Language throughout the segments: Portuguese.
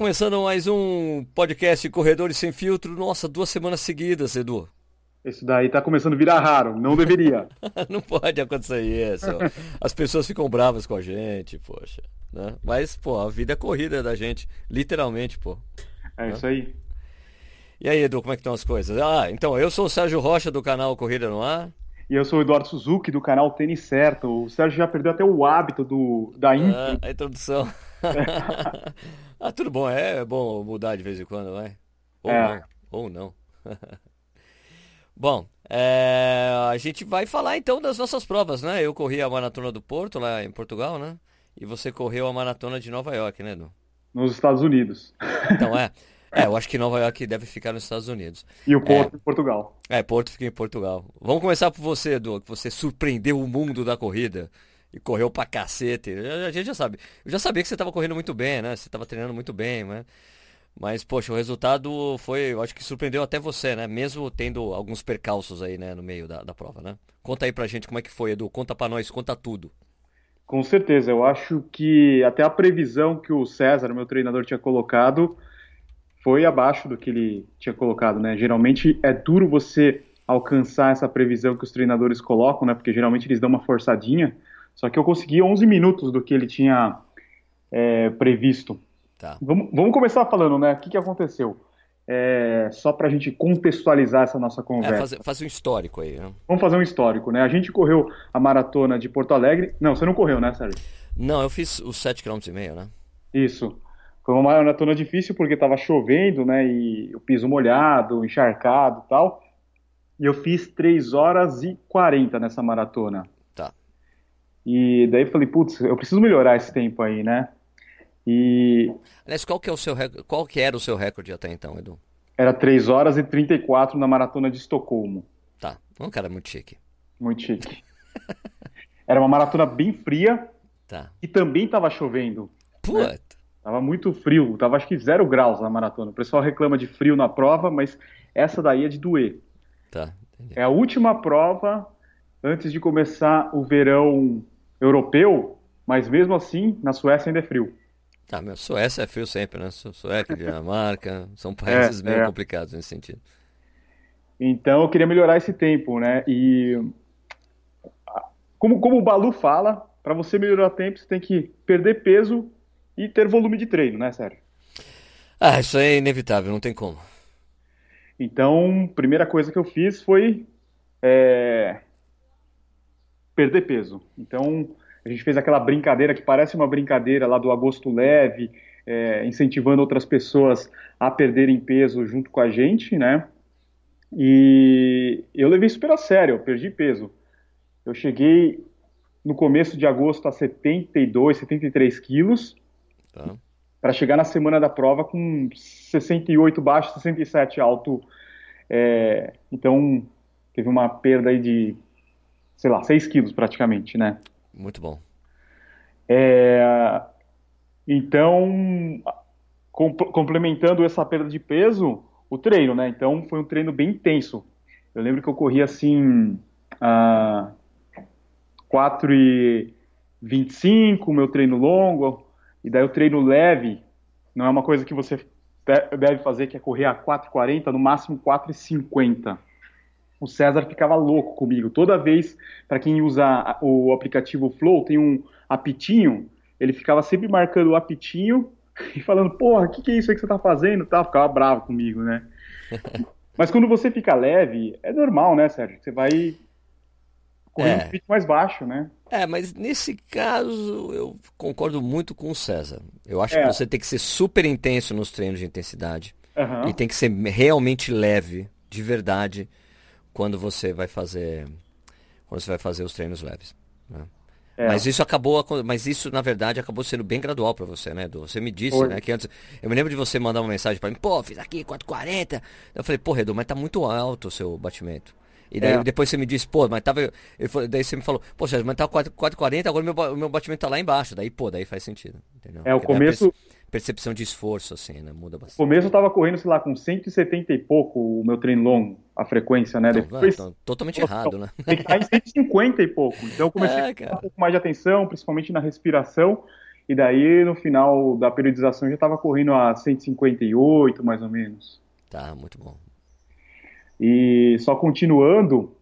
começando mais um podcast Corredores Sem Filtro. Nossa, duas semanas seguidas, Edu. Isso daí tá começando a virar raro, não deveria. não pode acontecer isso. As pessoas ficam bravas com a gente, poxa. Né? Mas, pô, a vida é corrida da gente, literalmente, pô. É né? isso aí. E aí, Edu, como é que estão as coisas? Ah, então, eu sou o Sérgio Rocha do canal Corrida no Ar. E eu sou o Eduardo Suzuki do canal Tênis Certo. O Sérgio já perdeu até o hábito do, da intro. Ah, a introdução. ah, tudo bom, é bom mudar de vez em quando, vai. Ou é. não, ou não. bom, é, a gente vai falar então das nossas provas, né? Eu corri a Maratona do Porto, lá em Portugal, né? E você correu a Maratona de Nova York, né, Edu? Nos Estados Unidos. Então é. É, eu acho que Nova York deve ficar nos Estados Unidos. E o Porto é, em Portugal. É, Porto fica em Portugal. Vamos começar por você, Edu, que você surpreendeu o mundo da corrida e correu pra cacete. A gente já sabe. Eu já sabia que você estava correndo muito bem, né? Você estava treinando muito bem, né? Mas, poxa, o resultado foi, eu acho que surpreendeu até você, né? Mesmo tendo alguns percalços aí, né, no meio da, da prova, né? Conta aí pra gente como é que foi, Edu. Conta pra nós, conta tudo. Com certeza, eu acho que até a previsão que o César, meu treinador, tinha colocado foi abaixo do que ele tinha colocado, né? Geralmente é duro você alcançar essa previsão que os treinadores colocam, né? Porque geralmente eles dão uma forçadinha. Só que eu consegui 11 minutos do que ele tinha é, previsto. Tá. Vamos, vamos, começar falando, né? O que, que aconteceu? É, só para a gente contextualizar essa nossa conversa. É, fazer, fazer um histórico aí. Né? Vamos fazer um histórico, né? A gente correu a maratona de Porto Alegre. Não, você não correu, né, Sérgio? Não, eu fiz os 7,5 km, né? Isso. Foi uma maratona difícil porque estava chovendo, né? E o piso molhado, encharcado e tal. E eu fiz 3 horas e 40 nessa maratona. E daí eu falei, putz, eu preciso melhorar esse tempo aí, né? E. Aliás, qual que, é o seu, qual que era o seu recorde até então, Edu? Era 3 horas e 34 na maratona de Estocolmo. Tá, um cara muito chique. Muito chique. era uma maratona bem fria. Tá. E também tava chovendo. Puta. Né? Tava muito frio, tava acho que zero graus na maratona. O pessoal reclama de frio na prova, mas essa daí é de doer. Tá. Entendi. É a última prova antes de começar o verão europeu, mas mesmo assim, na Suécia ainda é frio. Ah, meu, Suécia é frio sempre, né? Suécia, Dinamarca, são países é, meio é. complicados nesse sentido. Então eu queria melhorar esse tempo, né? E como, como o Balu fala, para você melhorar o tempo, você tem que perder peso e ter volume de treino, né, Sérgio? Ah, isso é inevitável, não tem como. Então, primeira coisa que eu fiz foi é, perder peso. Então, a gente fez aquela brincadeira que parece uma brincadeira lá do agosto leve, é, incentivando outras pessoas a perderem peso junto com a gente, né? E eu levei super a sério, eu perdi peso. Eu cheguei no começo de agosto a 72, 73 quilos, tá. para chegar na semana da prova com 68 baixo, 67 alto. É, então, teve uma perda aí de sei lá, 6 quilos praticamente, né? Muito bom. É, então, complementando essa perda de peso, o treino, né? Então, foi um treino bem intenso. Eu lembro que eu corri assim, a 4 e 25, meu treino longo, e daí o treino leve, não é uma coisa que você deve fazer, que é correr a 4,40, no máximo 4,50 o César ficava louco comigo. Toda vez, para quem usa o aplicativo Flow, tem um apitinho, ele ficava sempre marcando o apitinho e falando, porra, o que, que é isso aí que você tá fazendo? Tá, ficava bravo comigo, né? Mas quando você fica leve, é normal, né, Sérgio? Você vai correndo é. um mais baixo, né? É, mas nesse caso eu concordo muito com o César. Eu acho é. que você tem que ser super intenso nos treinos de intensidade. Uhum. E tem que ser realmente leve, de verdade quando você vai fazer quando você vai fazer os treinos leves. Né? É. Mas isso acabou, mas isso na verdade acabou sendo bem gradual para você, né, Edu? Você me disse, Foi. né, que antes eu me lembro de você mandar uma mensagem para mim, pô, fiz aqui 440. Eu falei, pô, Edu, mas tá muito alto o seu batimento. E daí é. depois você me disse, pô, mas tava. Ele daí você me falou, pô, Sérgio, mas tá 440, agora o meu, meu batimento tá lá embaixo. Daí, pô, daí faz sentido. Entendeu? É, o Porque começo percepção de esforço, assim, né? Muda bastante. No começo eu tava correndo, sei lá, com 170 e pouco o meu treino longo, a frequência, né? Então, Depois, não, totalmente errado, né? Tem que estar em 150 e pouco. Então eu comecei é, a ter um pouco mais de atenção, principalmente na respiração. E daí, no final da periodização, já estava correndo a 158, mais ou menos. Tá, muito bom. E só continuando,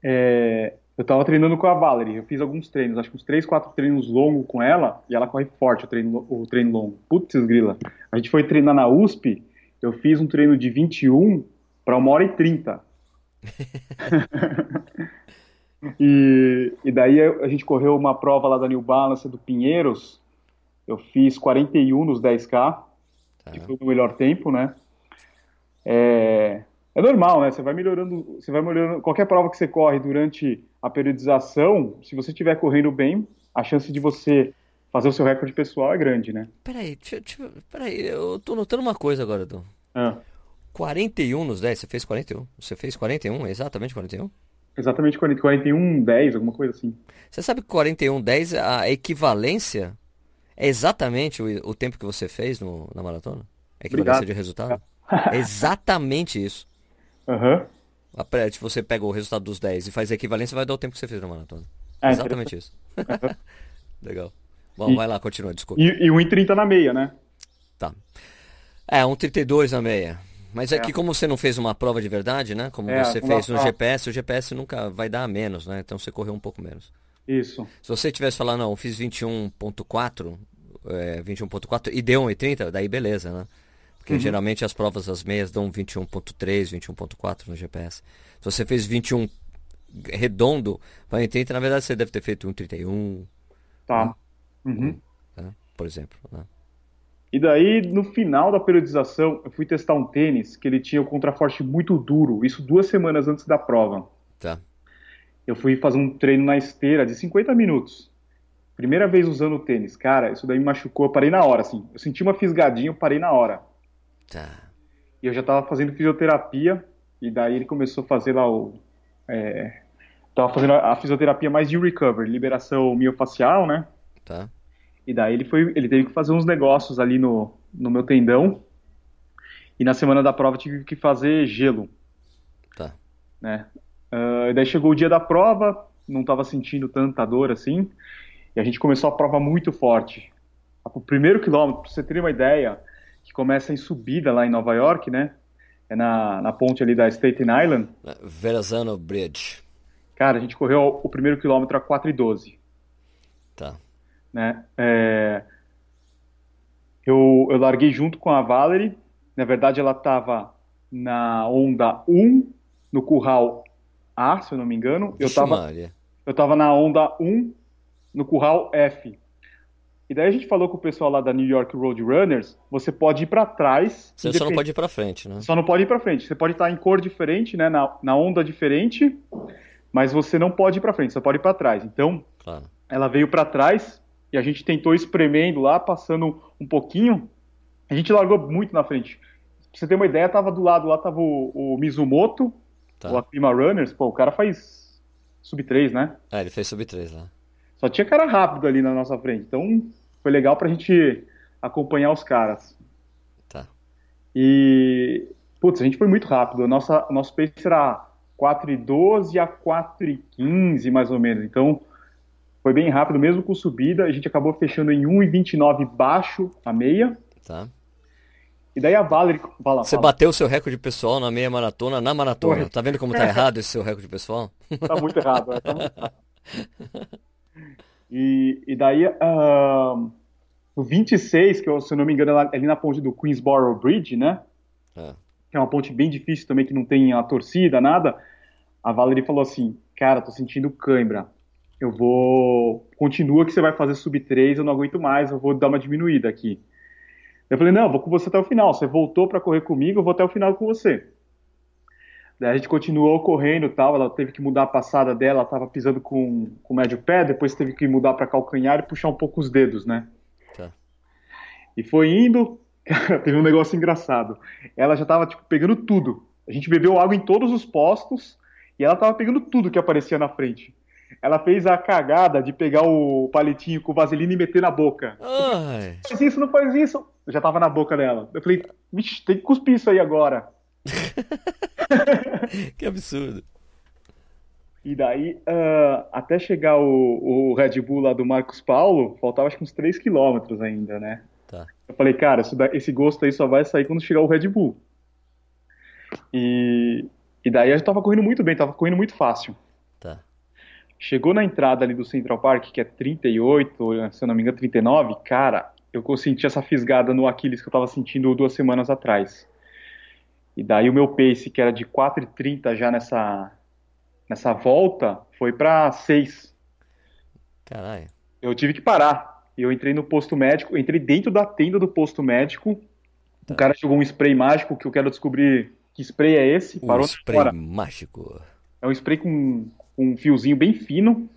é, eu estava treinando com a Valerie. Eu fiz alguns treinos, acho que uns 3, 4 treinos longos com ela, e ela corre forte o treino, o treino longo. Putz, grila. A gente foi treinar na USP, eu fiz um treino de 21 para uma hora e 30. e, e daí a gente correu uma prova lá da New Balance do Pinheiros. Eu fiz 41 nos 10K, tá. que foi o melhor tempo, né? É, é normal, né? Você vai melhorando, você vai melhorando. Qualquer prova que você corre durante a periodização, se você estiver correndo bem, a chance de você fazer o seu recorde pessoal é grande, né? Peraí, deixa, deixa, peraí, eu tô notando uma coisa agora, Dom. Ah. 41 nos 10, você fez 41? Você fez 41, exatamente 41? Exatamente 40, 41, 10, alguma coisa assim. Você sabe que 41, 10, a equivalência é exatamente o, o tempo que você fez no, na maratona? A equivalência Obrigado. de resultado? É exatamente isso. Aham. Uhum. Se você pega o resultado dos 10 e faz a equivalência, vai dar o tempo que você fez na maratona. É, exatamente isso. Legal. Bom, e, vai lá, continua, desculpa. E, e 1,30 na meia, né? Tá. É, 1,32 na meia. Mas é, que como você não fez uma prova de verdade, né? Como é, você fez no GPS, o GPS nunca vai dar menos, né? Então você correu um pouco menos. Isso. Se você tivesse falado, não, eu fiz 21.4, é, 21.4 e deu 1,30, daí beleza, né? Porque uhum. geralmente as provas das meias dão 21.3, 21.4 no GPS. Se você fez 21 redondo para 1,30, na verdade você deve ter feito 1,31. Tá. Né? Uhum. Né? Por exemplo, né? E daí, no final da periodização, eu fui testar um tênis que ele tinha o contraforte muito duro, isso duas semanas antes da prova. Tá. Eu fui fazer um treino na esteira de 50 minutos. Primeira vez usando o tênis. Cara, isso daí me machucou, eu parei na hora, assim. Eu senti uma fisgadinha, eu parei na hora. Tá. E eu já tava fazendo fisioterapia, e daí ele começou a fazer lá o... É, tava fazendo a fisioterapia mais de recovery, liberação miofacial, né? Tá. E daí ele foi, ele teve que fazer uns negócios ali no, no meu tendão. E na semana da prova tive que fazer gelo. Tá. Né? Uh, daí chegou o dia da prova, não estava sentindo tanta dor assim. E a gente começou a prova muito forte. O primeiro quilômetro, para você ter uma ideia, que começa em subida lá em Nova York, né? É na, na ponte ali da Staten Island. Verrazano Bridge. Cara, a gente correu o primeiro quilômetro a 4,12. Tá né? É, eu, eu larguei junto com a Valerie, na verdade ela estava na onda 1, no curral A, se eu não me engano. Eu estava eu tava na onda 1, no curral F. E daí a gente falou com o pessoal lá da New York Road Runners, você pode ir para trás. Você só não pode ir para frente, né? Só não pode ir para frente. Você pode estar em cor diferente, né, na, na onda diferente, mas você não pode ir para frente, você pode ir para trás. Então, claro. ela veio para trás, e a gente tentou espremendo lá, passando um pouquinho, a gente largou muito na frente. Pra você ter uma ideia, tava do lado lá, tava o, o Mizumoto, tá. o Akima Runners, pô, o cara faz sub 3, né? É, ele fez sub 3 lá. Só tinha cara rápido ali na nossa frente, então foi legal pra gente acompanhar os caras. Tá. E, putz, a gente foi muito rápido, nossa, o nosso pace era 4,12 a 4,15 mais ou menos, então foi bem rápido, mesmo com subida. A gente acabou fechando em 1,29 baixo a meia. Tá. E daí a Valerie. Fala, Você fala. bateu o seu recorde pessoal na meia maratona, na maratona. Foi. Tá vendo como tá errado esse seu recorde pessoal? Tá muito errado, né? tá muito errado. Daí, uh, o 26, que eu, se eu não me engano, é ali na ponte do Queensboro Bridge, né? É. Que é uma ponte bem difícil também, que não tem a torcida, nada. A Valerie falou assim: Cara, tô sentindo cãibra eu vou. Continua que você vai fazer sub 3, eu não aguento mais, eu vou dar uma diminuída aqui. Eu falei, não, vou com você até o final. Você voltou para correr comigo, eu vou até o final com você. Daí a gente continuou correndo tal, ela teve que mudar a passada dela, ela tava pisando com, com o médio pé, depois teve que mudar para calcanhar e puxar um pouco os dedos, né? Tá. E foi indo, cara, teve um negócio engraçado. Ela já tava, tipo, pegando tudo. A gente bebeu água em todos os postos e ela tava pegando tudo que aparecia na frente ela fez a cagada de pegar o palitinho com vaselina e meter na boca. Ai. Faz isso, não faz isso. Eu já tava na boca dela. Eu falei, vixe, tem que cuspir isso aí agora. que absurdo. E daí, uh, até chegar o, o, Red Bull lá do Marcos Paulo, faltava acho que uns 3 quilômetros ainda, né? Tá. Eu falei, cara, esse gosto aí só vai sair quando chegar o Red Bull. E, e daí eu tava correndo muito bem, tava correndo muito fácil. Tá. Chegou na entrada ali do Central Park, que é 38, se eu não me engano, 39, cara, eu senti essa fisgada no Aquiles que eu tava sentindo duas semanas atrás. E daí o meu pace, que era de 4,30 já nessa, nessa volta, foi para 6. Caralho. Eu tive que parar. Eu entrei no posto médico, entrei dentro da tenda do posto médico. Tá. O cara jogou um spray mágico que eu quero descobrir que spray é esse? Parou um spray fora. mágico. É um spray com, com um fiozinho bem fino.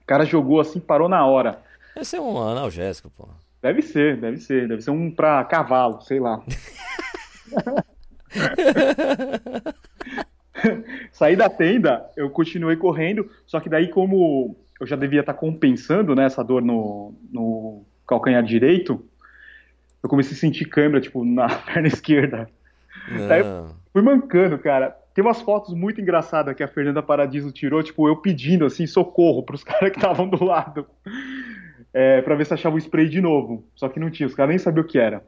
O cara jogou assim, parou na hora. Esse é um analgésico, pô. Deve ser, deve ser. Deve ser um pra cavalo, sei lá. Saí da tenda, eu continuei correndo, só que daí como eu já devia estar compensando né, essa dor no, no calcanhar direito, eu comecei a sentir câimbra, tipo, na perna esquerda. Não. Daí eu fui mancando, cara. Tem umas fotos muito engraçadas que a Fernanda Paradiso tirou, tipo, eu pedindo, assim, socorro pros caras que estavam do lado. É, pra ver se achava o spray de novo. Só que não tinha, os caras nem sabiam o que era.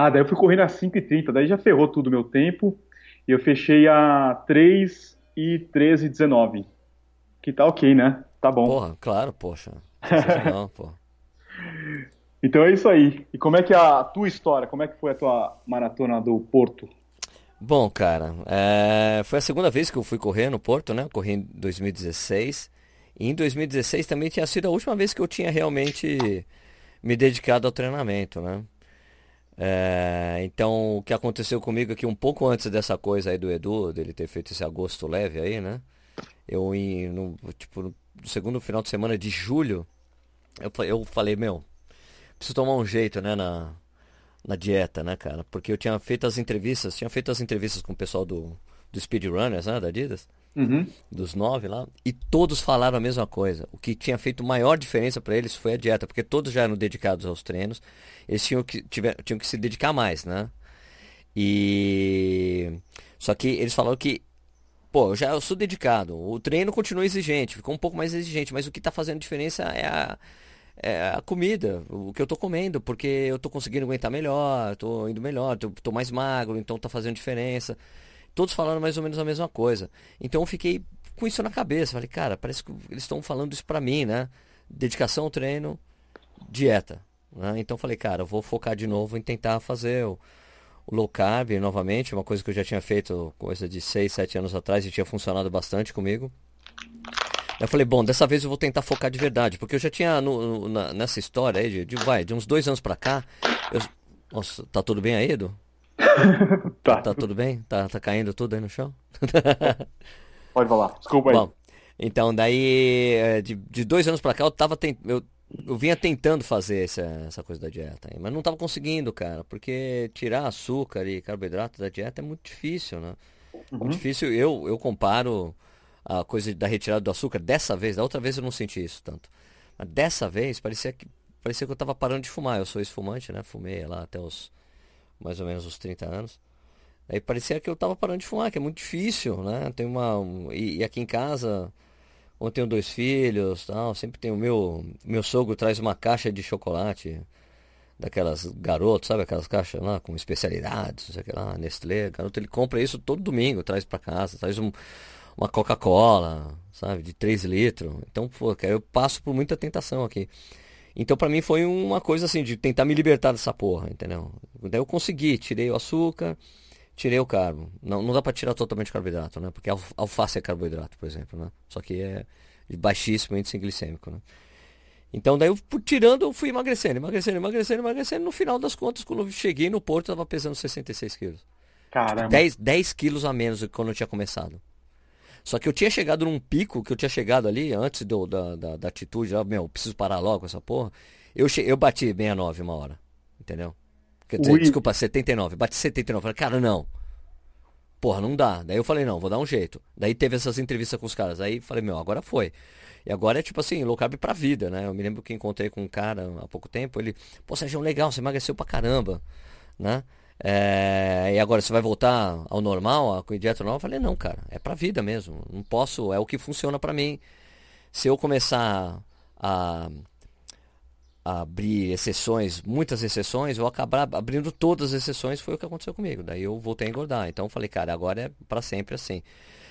Ah, daí eu fui correndo a 5h30, daí já ferrou tudo o meu tempo. E eu fechei a 3 e 13 19. Que tá ok, né? Tá bom. Porra, claro, poxa. Não, pô. Então é isso aí. E como é que é a tua história? Como é que foi a tua maratona do Porto? Bom, cara, é... foi a segunda vez que eu fui correr no Porto, né? Eu corri em 2016. E em 2016 também tinha sido a última vez que eu tinha realmente me dedicado ao treinamento, né? É... Então, o que aconteceu comigo aqui um pouco antes dessa coisa aí do Edu, dele ter feito esse agosto leve aí, né? Eu, no, tipo, no segundo final de semana de julho, eu, eu falei, meu, preciso tomar um jeito, né, na, na dieta, né, cara? Porque eu tinha feito as entrevistas, tinha feito as entrevistas com o pessoal do, do Speedrunners, né, da Adidas, uhum. dos nove lá, e todos falaram a mesma coisa. O que tinha feito maior diferença para eles foi a dieta, porque todos já eram dedicados aos treinos, eles tinham que, tiver, tinham que se dedicar mais, né? E. Só que eles falaram que pô, já sou dedicado. O treino continua exigente, ficou um pouco mais exigente, mas o que está fazendo diferença é a, é a comida, o que eu tô comendo, porque eu tô conseguindo aguentar melhor, tô indo melhor, tô mais magro, então tá fazendo diferença. Todos falando mais ou menos a mesma coisa. Então eu fiquei com isso na cabeça. Falei, cara, parece que eles estão falando isso pra mim, né? Dedicação ao treino, dieta. Né? Então falei, cara, vou focar de novo em tentar fazer o, o low carb novamente, uma coisa que eu já tinha feito coisa de 6, 7 anos atrás e tinha funcionado bastante comigo. Eu falei, bom, dessa vez eu vou tentar focar de verdade, porque eu já tinha no, no, nessa história aí, de, de, vai, de uns dois anos pra cá. Eu... Nossa, tá tudo bem aí, Edu? tá. tá tudo bem? Tá, tá caindo tudo aí no chão? Pode falar, desculpa aí. Bom, então, daí, é, de, de dois anos pra cá, eu tava tent... eu, eu vinha tentando fazer essa, essa coisa da dieta, mas não tava conseguindo, cara, porque tirar açúcar e carboidrato da dieta é muito difícil, né? Uhum. Muito difícil. Eu, eu comparo a coisa da retirada do açúcar, dessa vez, da outra vez eu não senti isso tanto. Mas dessa vez parecia que, parecia que eu estava parando de fumar. Eu sou esfumante, né? Fumei lá até os mais ou menos os 30 anos. Aí parecia que eu estava parando de fumar, que é muito difícil, né? Tem uma. E, e aqui em casa, onde tenho dois filhos, tal, sempre tem o meu. Meu sogro traz uma caixa de chocolate daquelas garotos, sabe aquelas caixas lá com especialidades, sei lá, Nestlé, garoto, ele compra isso todo domingo, traz para casa, traz um, uma Coca-Cola, sabe, de 3 litros. Então, pô, eu passo por muita tentação aqui. Então, para mim foi uma coisa assim de tentar me libertar dessa porra, entendeu? Daí eu consegui, tirei o açúcar, tirei o carbo. Não, não dá para tirar totalmente o carboidrato, né? Porque alface é carboidrato, por exemplo, né? Só que é baixíssimo índice glicêmico, né? Então daí eu tirando, eu fui emagrecendo, emagrecendo, emagrecendo, emagrecendo. No final das contas, quando eu cheguei no Porto, eu tava pesando 66 quilos. Caramba. 10, 10 quilos a menos do que quando eu tinha começado. Só que eu tinha chegado num pico, que eu tinha chegado ali, antes do, da, da, da atitude, ó, meu, preciso parar logo essa porra. Eu, che... eu bati 69 uma hora. Entendeu? Quer dizer, Ui. desculpa, 79. Bati 79. Falei, cara, não. Porra, não dá. Daí eu falei, não, vou dar um jeito. Daí teve essas entrevistas com os caras. Aí falei, meu, agora foi. E agora é tipo assim, low carb pra vida, né? Eu me lembro que encontrei com um cara há pouco tempo. Ele, pô, Sérgio, legal, você emagreceu pra caramba, né? É, e agora você vai voltar ao normal, a dieta normal? Eu falei, não, cara, é pra vida mesmo. Não posso, é o que funciona para mim. Se eu começar a, a, abrir exceções, muitas exceções, eu acabar abrindo todas as exceções, foi o que aconteceu comigo. Daí eu voltei a engordar. Então eu falei, cara, agora é para sempre assim.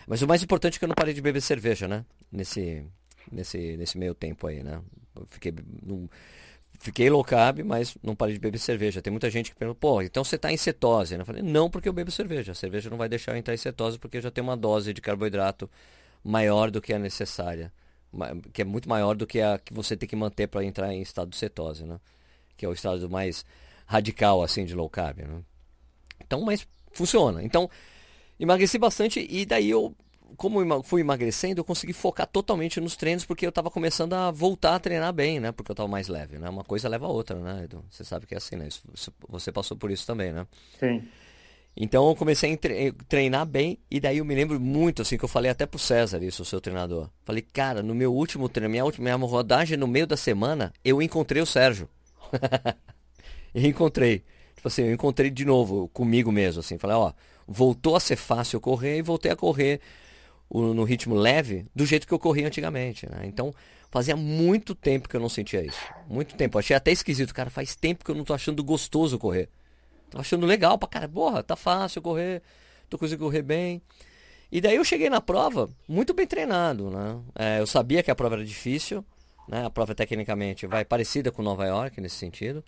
Mas o mais importante é que eu não parei de beber cerveja, né? Nesse, nesse, nesse meio tempo aí, né? Eu fiquei. Fiquei low carb, mas não parei de beber cerveja. Tem muita gente que pergunta, pô, então você está em cetose? Eu falei, não, porque eu bebo cerveja. A cerveja não vai deixar eu entrar em cetose porque eu já tenho uma dose de carboidrato maior do que a necessária. Que é muito maior do que a que você tem que manter para entrar em estado de cetose, né? Que é o estado mais radical, assim, de low carb, né? Então, mas funciona. Então, emagreci bastante e daí eu como fui emagrecendo, eu consegui focar totalmente nos treinos porque eu estava começando a voltar a treinar bem, né? Porque eu estava mais leve, né? Uma coisa leva a outra, né, Edu? Você sabe que é assim, né? Você passou por isso também, né? Sim. Então eu comecei a treinar bem e daí eu me lembro muito, assim, que eu falei até pro César, isso, o seu treinador. Falei, cara, no meu último treino, minha última minha rodagem no meio da semana, eu encontrei o Sérgio. e encontrei. Tipo assim, eu encontrei de novo comigo mesmo, assim. Falei, ó, voltou a ser fácil correr e voltei a correr no ritmo leve do jeito que eu corria antigamente. Né? Então, fazia muito tempo que eu não sentia isso. Muito tempo. Achei até esquisito, cara. Faz tempo que eu não tô achando gostoso correr. Tô achando legal pra cara. Porra, tá fácil correr. Tô conseguindo correr bem. E daí eu cheguei na prova muito bem treinado, né? É, eu sabia que a prova era difícil, né? A prova tecnicamente vai parecida com Nova York nesse sentido,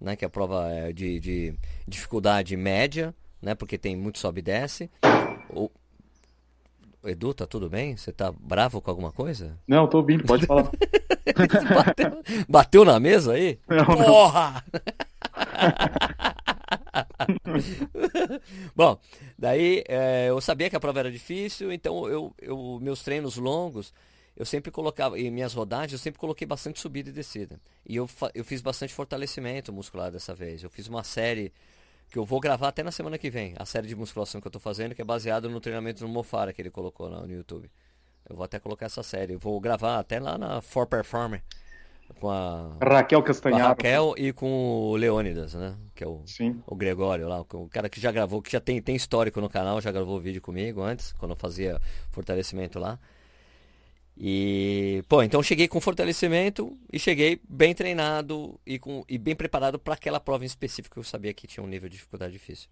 né? Que a prova é de, de dificuldade média, né? Porque tem muito sobe e desce. O, Edu, tá tudo bem? Você tá bravo com alguma coisa? Não, tô ouvindo, pode falar. bateu, bateu, na mesa aí? Não, Porra! Bom, daí é, eu sabia que a prova era difícil, então eu, eu, meus treinos longos, eu sempre colocava, e minhas rodagens, eu sempre coloquei bastante subida e descida. E eu, eu fiz bastante fortalecimento muscular dessa vez. Eu fiz uma série que eu vou gravar até na semana que vem, a série de musculação que eu tô fazendo, que é baseado no treinamento do Mofara que ele colocou lá no YouTube. Eu vou até colocar essa série. Eu vou gravar até lá na For Performer com a Raquel Castanharo. A Raquel e com o Leônidas, né? Que é o, Sim. o Gregório lá, o cara que já gravou, que já tem, tem histórico no canal, já gravou vídeo comigo antes, quando eu fazia fortalecimento lá. E, pô, então cheguei com fortalecimento e cheguei bem treinado e, com, e bem preparado para aquela prova em específico que eu sabia que tinha um nível de dificuldade difícil.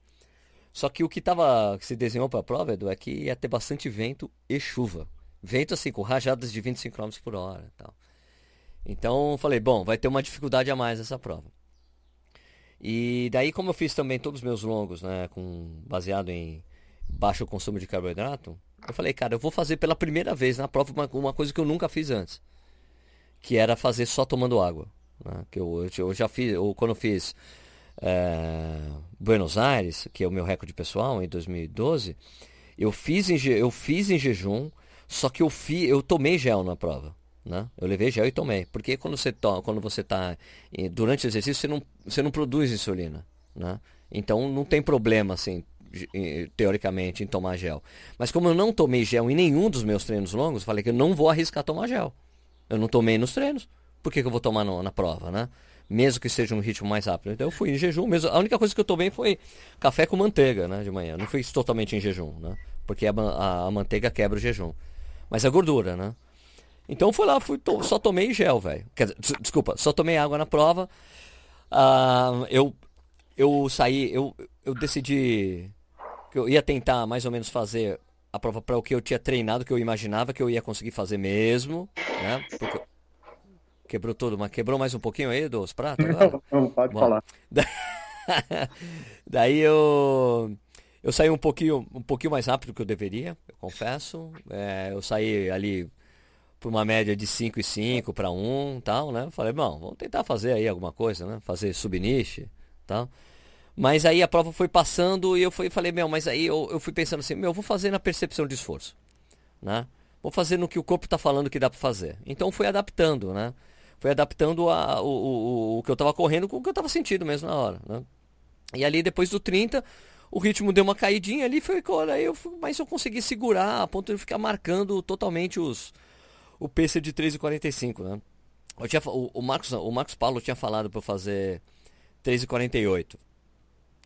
Só que o que tava, que se desenhou para a prova, Edu, é que ia ter bastante vento e chuva. Vento assim, com rajadas de 25 km por hora tal. Então falei, bom, vai ter uma dificuldade a mais essa prova. E daí, como eu fiz também todos os meus longos, né, com, baseado em baixo consumo de carboidrato, eu falei, cara, eu vou fazer pela primeira vez na prova uma, uma coisa que eu nunca fiz antes. Que era fazer só tomando água. Né? Que eu, eu, já fiz, eu, quando eu fiz é, Buenos Aires, que é o meu recorde pessoal, em 2012, eu fiz em, eu fiz em jejum, só que eu, fi, eu tomei gel na prova. Né? Eu levei gel e tomei. Porque quando você to, quando você está durante o exercício, você não, você não produz insulina. Né? Então não tem problema assim teoricamente, em tomar gel. Mas como eu não tomei gel em nenhum dos meus treinos longos, falei que eu não vou arriscar tomar gel. Eu não tomei nos treinos. Por que, que eu vou tomar no, na prova, né? Mesmo que seja um ritmo mais rápido. Então eu fui em jejum mesmo. A única coisa que eu tomei foi café com manteiga, né? De manhã. Não fui totalmente em jejum, né? Porque a, a, a manteiga quebra o jejum. Mas a gordura, né? Então fui lá, fui, to, só tomei gel, velho. Desculpa, só tomei água na prova. Uh, eu, eu saí, eu, eu decidi que eu ia tentar mais ou menos fazer a prova para o que eu tinha treinado, que eu imaginava que eu ia conseguir fazer mesmo, né? Porque... Quebrou tudo, mas quebrou mais um pouquinho aí dos pratos? Não, não, pode Bom, falar. Daí eu eu saí um pouquinho um pouquinho mais rápido do que eu deveria, eu confesso. É, eu saí ali por uma média de 5 e 5 para 1, tal, né? Falei, bom, vamos tentar fazer aí alguma coisa, né? Fazer subniche, tal. Mas aí a prova foi passando e eu fui, falei, meu, mas aí eu, eu fui pensando assim, meu, eu vou fazer na percepção de esforço, né? Vou fazer no que o corpo está falando que dá para fazer. Então fui adaptando, né? Fui adaptando a, o, o, o que eu estava correndo com o que eu estava sentindo mesmo na hora, né? E ali depois do 30, o ritmo deu uma caidinha ali, foi, aí eu, mas eu consegui segurar a ponto de ficar marcando totalmente os o pacer de 3,45, né? Eu tinha, o, o, Marcos, o Marcos Paulo tinha falado para eu fazer 3,48.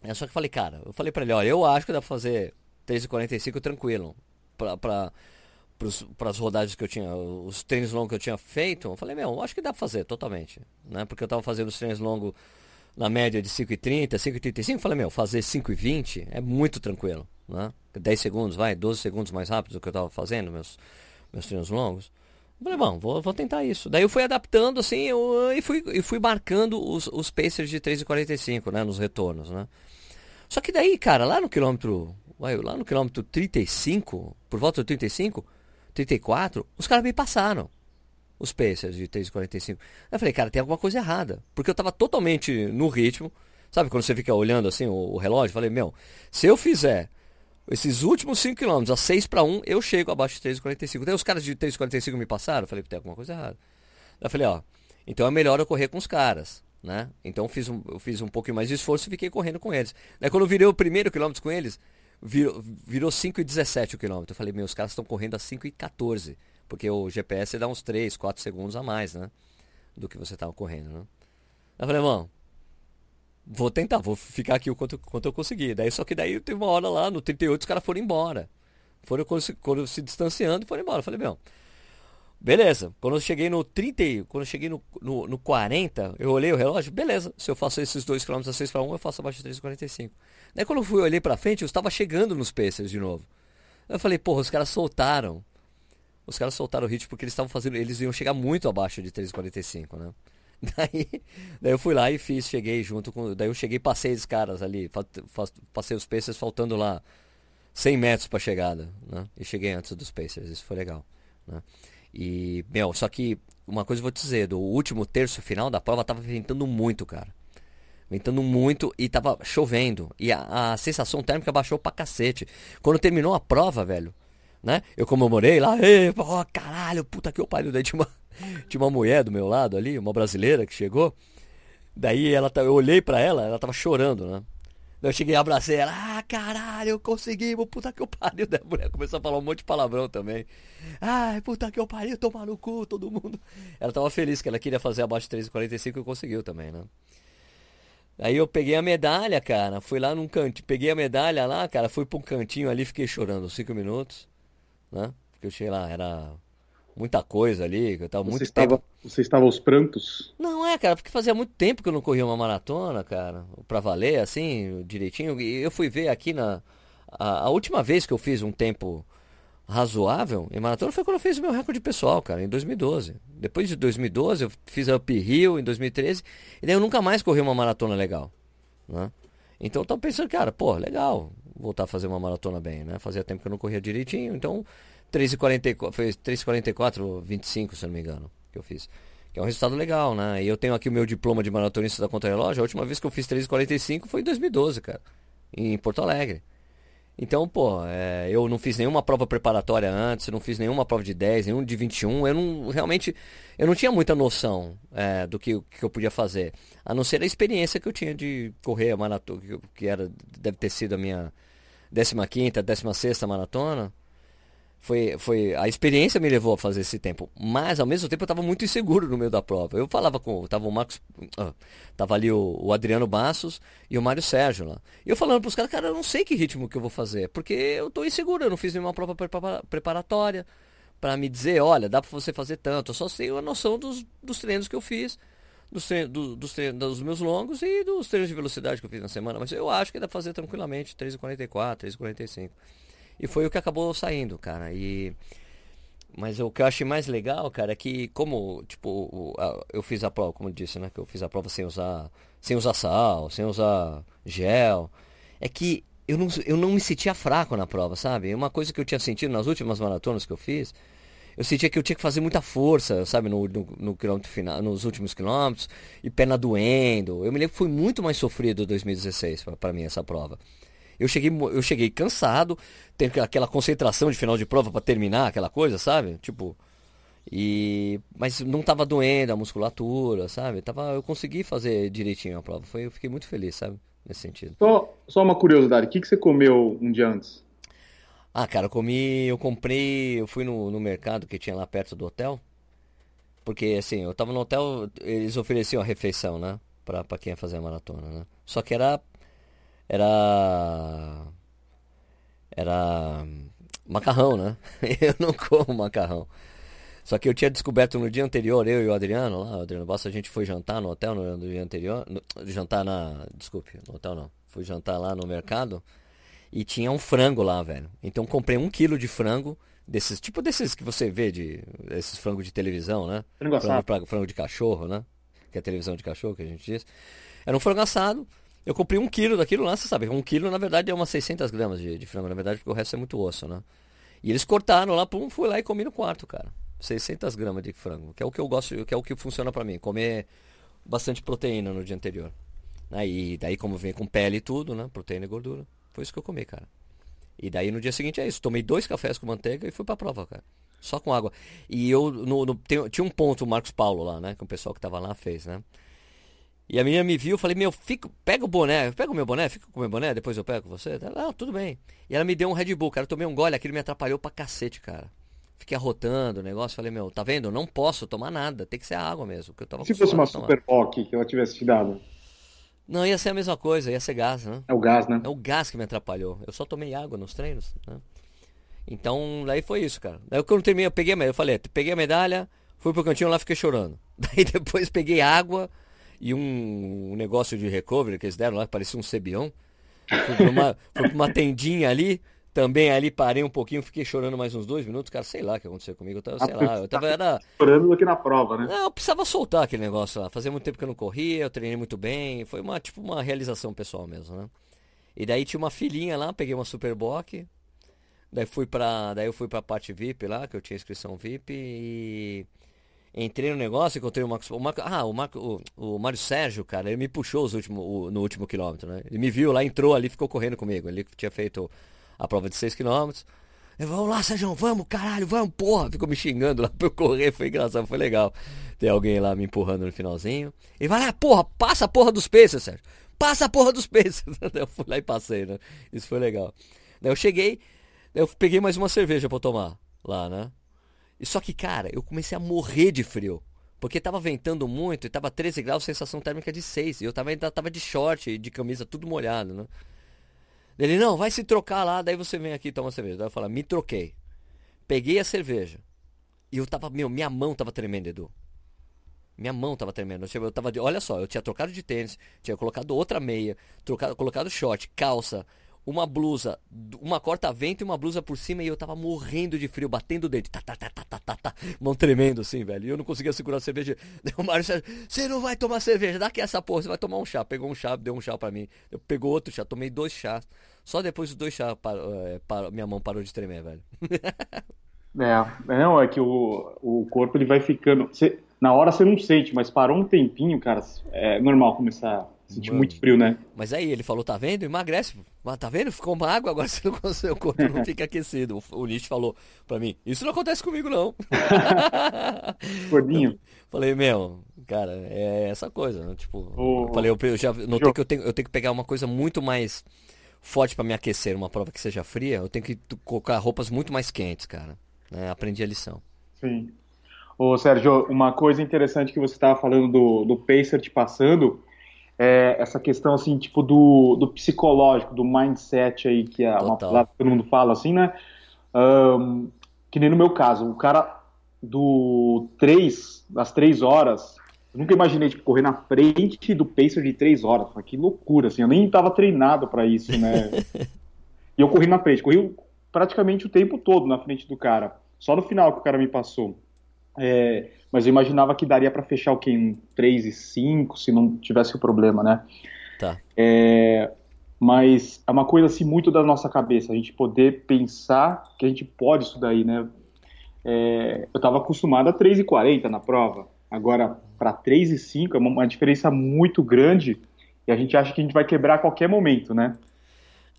É só que eu falei, cara, eu falei pra ele, olha, eu acho que dá pra fazer 3,45 tranquilo. Pra, pra, para as rodagens que eu tinha, os treinos longos que eu tinha feito, eu falei, meu, acho que dá pra fazer totalmente. Né? Porque eu tava fazendo os treinos longos na média de 5,30, 5,35, falei, meu, fazer 5,20 é muito tranquilo. Né? 10 segundos, vai, 12 segundos mais rápido do que eu tava fazendo, meus, meus treinos longos. Eu falei, bom, vou, vou tentar isso. Daí eu fui adaptando assim eu, e, fui, e fui marcando os, os pacers de 3,45, né? Nos retornos, né? Só que daí, cara, lá no quilômetro. Lá no quilômetro 35, por volta do 35, 34, os caras me passaram. Os Pacers de 3,45. Eu falei, cara, tem alguma coisa errada. Porque eu tava totalmente no ritmo. Sabe quando você fica olhando assim o, o relógio? Eu falei, meu, se eu fizer esses últimos 5 km a 6 para 1, eu chego abaixo de 3,45. Daí os caras de 3,45 me passaram. Eu falei, tem alguma coisa errada. Eu falei, ó, então é melhor eu correr com os caras. Né? Então fiz, um, eu fiz um pouquinho mais de esforço e fiquei correndo com eles. Daí quando eu virei o primeiro quilômetro com eles, virou, virou 5,17 o quilômetro. Eu falei, meus caras estão correndo a 5,14. Porque o GPS dá uns 3, 4 segundos a mais, né? Do que você estava correndo, né? Eu falei, mano, vou tentar, vou ficar aqui o quanto, quanto eu conseguir. Daí, só que daí teve uma hora lá, no 38, os caras foram embora. Foram quando, se distanciando e foram embora. Eu falei, meu, beleza. Quando eu cheguei no 30, quando eu cheguei no, no, no 40, eu olhei o relógio, beleza. Se eu faço esses 2 km a 6 para 1, eu faço abaixo de 3,45. Daí quando eu fui olhei pra frente, eu estava chegando nos Pacers de novo. Eu falei, porra, os caras soltaram. Os caras soltaram o ritmo porque eles estavam fazendo. Eles iam chegar muito abaixo de 3,45, né? Daí, daí eu fui lá e fiz, cheguei junto com. Daí eu cheguei passei os caras ali. Passei os Pacers faltando lá 100 metros pra chegada, né? E cheguei antes dos Pacers, isso foi legal, né? E, meu, só que uma coisa eu vou te dizer, do último terço final da prova tava ventando muito, cara ventando muito e tava chovendo. E a, a, sensação térmica baixou pra cacete. Quando terminou a prova, velho, né? Eu comemorei lá, ei, oh, caralho, puta que eu pariu. Daí tinha uma, tinha uma mulher do meu lado ali, uma brasileira que chegou. Daí ela, eu olhei pra ela, ela tava chorando, né? Eu cheguei abracei ela, ah, caralho, conseguimos, puta que eu pariu. Daí a mulher começou a falar um monte de palavrão também. Ai, puta que eu pariu, tomar no cu, todo mundo. Ela tava feliz que ela queria fazer abaixo de 3,45 e conseguiu também, né? Aí eu peguei a medalha, cara. Fui lá num canto, peguei a medalha lá, cara. Fui pra um cantinho ali, fiquei chorando cinco minutos, né? Porque eu cheguei lá, era muita coisa ali, eu tava você muito estava, tempo. Você estava aos prantos? Não, é, cara, porque fazia muito tempo que eu não corria uma maratona, cara. Pra valer, assim, direitinho. E eu fui ver aqui na. A, a última vez que eu fiz um tempo razoável em maratona foi quando eu fiz o meu recorde pessoal, cara, em 2012. Depois de 2012, eu fiz a Uphill em 2013, e daí eu nunca mais corri uma maratona legal, né? Então eu tava pensando, cara, pô, legal voltar a fazer uma maratona bem, né? Fazia tempo que eu não corria direitinho, então 3,44, foi 3,44, 25, se não me engano, que eu fiz. Que é um resultado legal, né? E eu tenho aqui o meu diploma de maratonista da Contra-Relógio, a última vez que eu fiz 3,45 foi em 2012, cara, em Porto Alegre. Então, pô, é, eu não fiz nenhuma prova preparatória antes, não fiz nenhuma prova de 10, nenhum de 21. Eu não realmente eu não tinha muita noção é, do que, que eu podia fazer. A não ser a experiência que eu tinha de correr a maratona, que era, deve ter sido a minha 15 16 maratona foi, foi a experiência me levou a fazer esse tempo, mas ao mesmo tempo eu estava muito inseguro no meio da prova. Eu falava com, tava o Marcos, uh, tava ali o, o, Adriano Bassos e o Mário Sérgio lá. E eu falando para os caras, cara, eu não sei que ritmo que eu vou fazer, porque eu estou inseguro, eu não fiz nenhuma prova preparatória para me dizer, olha, dá para você fazer tanto. Eu só sei a noção dos, dos treinos que eu fiz, dos, treinos, do, dos, treinos, dos meus longos e dos treinos de velocidade que eu fiz na semana, mas eu acho que dá para fazer tranquilamente 3,44, 3,45. E foi o que acabou saindo, cara. E mas o que eu achei mais legal, cara, é que como, tipo, eu fiz a prova, como eu disse, né, que eu fiz a prova sem usar, sem usar sal, sem usar gel, é que eu não, eu não me sentia fraco na prova, sabe? Uma coisa que eu tinha sentido nas últimas maratonas que eu fiz, eu sentia que eu tinha que fazer muita força, sabe, no, no, no quilômetro final, nos últimos quilômetros, e perna doendo. Eu me lembro que foi muito mais sofrido 2016 para mim essa prova. Eu cheguei, eu cheguei cansado, tem aquela concentração de final de prova para terminar aquela coisa, sabe? Tipo, e mas não tava doendo a musculatura, sabe? Tava, eu consegui fazer direitinho a prova. Foi, eu fiquei muito feliz, sabe? Nesse sentido. Só, só uma curiosidade, o que, que você comeu um dia antes? Ah, cara, eu comi, eu comprei, eu fui no, no mercado que tinha lá perto do hotel. Porque assim, eu tava no hotel, eles ofereciam a refeição, né? Pra, pra quem ia fazer a maratona, né? Só que era era. Era. Macarrão, né? Eu não como macarrão. Só que eu tinha descoberto no dia anterior, eu e o Adriano, lá, o Adriano Bossa, a gente foi jantar no hotel no, dia anterior. No, jantar na. Desculpe, no hotel não. Fui jantar lá no mercado e tinha um frango lá, velho. Então comprei um quilo de frango, desses, tipo desses que você vê de. Esses frangos de televisão, né? Frango, frango, frango de cachorro, né? Que é televisão de cachorro que a gente diz. Era um frango assado. Eu comprei um quilo daquilo lá, você sabe. Um quilo, na verdade, é umas 600 gramas de, de frango, na verdade, porque o resto é muito osso, né? E eles cortaram lá, pum, fui lá e comi no quarto, cara. 600 gramas de frango, que é o que eu gosto, que é o que funciona para mim, comer bastante proteína no dia anterior. Aí, daí como vem com pele e tudo, né, proteína e gordura, foi isso que eu comi, cara. E daí no dia seguinte é isso, tomei dois cafés com manteiga e fui pra prova, cara. Só com água. E eu, no, no tem, tinha um ponto, o Marcos Paulo lá, né, que o pessoal que tava lá fez, né. E a menina me viu, eu falei, meu, fica, pega o boné, pega o meu boné, fica com o meu boné, depois eu pego você. Ela, ah, tudo bem. E ela me deu um Red Bull, cara, eu tomei um gole, aquilo me atrapalhou pra cacete, cara. Fiquei arrotando o negócio, falei, meu, tá vendo? Não posso tomar nada, tem que ser água mesmo. Que eu tava Se fosse uma Super Bock que ela tivesse te dado? Não, ia ser a mesma coisa, ia ser gás, né? É o gás, né? É o gás que me atrapalhou. Eu só tomei água nos treinos, né? Então, daí foi isso, cara. Daí quando eu terminei, eu peguei a medalha, eu falei, peguei a medalha, fui pro cantinho lá, fiquei chorando. Daí depois peguei água e um, um negócio de recovery que eles deram lá, que parecia um cebião. Fui pra uma, fui pra uma tendinha ali, também ali parei um pouquinho, fiquei chorando mais uns dois minutos, cara, sei lá o que aconteceu comigo, eu tava, sei lá, eu tava era... chorando do que na prova, né? Não, eu precisava soltar aquele negócio lá, fazia muito tempo que eu não corria, eu treinei muito bem, foi uma, tipo, uma realização pessoal mesmo, né? E daí tinha uma filhinha lá, peguei uma Superboc, daí fui pra, daí eu fui pra parte VIP lá, que eu tinha inscrição VIP e entrei no negócio, encontrei o Marcos, o Marco, ah, o, o, o Mário Sérgio, cara, ele me puxou os o, no último quilômetro, né? Ele me viu lá, entrou ali, ficou correndo comigo, ele tinha feito a prova de 6 km. Vamos lá, Sérgio, vamos, caralho, vamos, porra. Ficou me xingando lá pra eu correr, foi engraçado, foi legal. Tem alguém lá me empurrando no finalzinho. E vai lá, porra, passa a porra dos peixes, Sérgio. Passa a porra dos peixes. eu fui lá e passei, né? Isso foi legal. Daí eu cheguei, eu peguei mais uma cerveja pra tomar lá, né? E só que, cara, eu comecei a morrer de frio. Porque tava ventando muito e tava 13 graus, sensação térmica de 6. E eu tava, ainda tava de short e de camisa tudo molhado, né? Ele, não, vai se trocar lá, daí você vem aqui e toma cerveja. Daí eu falo, me troquei. Peguei a cerveja. E eu tava, meu, minha mão tava tremendo, Edu. Minha mão tava tremendo. Eu tava de, olha só, eu tinha trocado de tênis, tinha colocado outra meia, trocado, colocado short, calça, uma blusa, uma corta-vento e uma blusa por cima e eu tava morrendo de frio, batendo o dedo, tá, tá, tá, tá, tá, tá, tá, mão tremendo assim, velho. E eu não conseguia segurar a cerveja. O Mário você não vai tomar cerveja, dá aqui essa porra, você vai tomar um chá. Pegou um chá, deu um chá pra mim. Eu pegou outro chá, tomei dois chás. Só depois dos dois chás, é, parou, minha mão parou de tremer, velho. é, não, é que o, o corpo ele vai ficando. Na hora você não sente, mas parou um tempinho, cara, é normal começar Senti muito frio, né? Mas aí ele falou, tá vendo? Emagrece. Mas tá vendo? Ficou uma água, agora você não consegue, o corpo não fica aquecido. O, o falou pra mim, isso não acontece comigo, não. Gordinho. Falei, meu, cara, é essa coisa, né? Tipo, oh, falei, eu, eu já notei que eu tenho, eu tenho que pegar uma coisa muito mais forte para me aquecer, uma prova que seja fria, eu tenho que colocar roupas muito mais quentes, cara. Né? Aprendi a lição. Sim. Ô, Sérgio, uma coisa interessante que você estava falando do, do Pacer te passando, é, essa questão assim, tipo, do, do psicológico, do mindset aí, que é uma palavra que todo mundo fala assim, né? Um, que nem no meu caso, o cara do 3, das 3 horas, eu nunca imaginei, tipo, correr na frente do pacer de 3 horas. Que loucura, assim, eu nem estava treinado para isso, né? e eu corri na frente, corri praticamente o tempo todo na frente do cara. Só no final que o cara me passou. É, mas eu imaginava que daria para fechar o quê? Um 3 e 5, se não tivesse o problema, né? Tá. É, mas é uma coisa assim muito da nossa cabeça, a gente poder pensar que a gente pode isso daí, né? É, eu estava acostumado a 3 e 40 na prova, agora para 3 e 5 é uma, uma diferença muito grande e a gente acha que a gente vai quebrar a qualquer momento, né?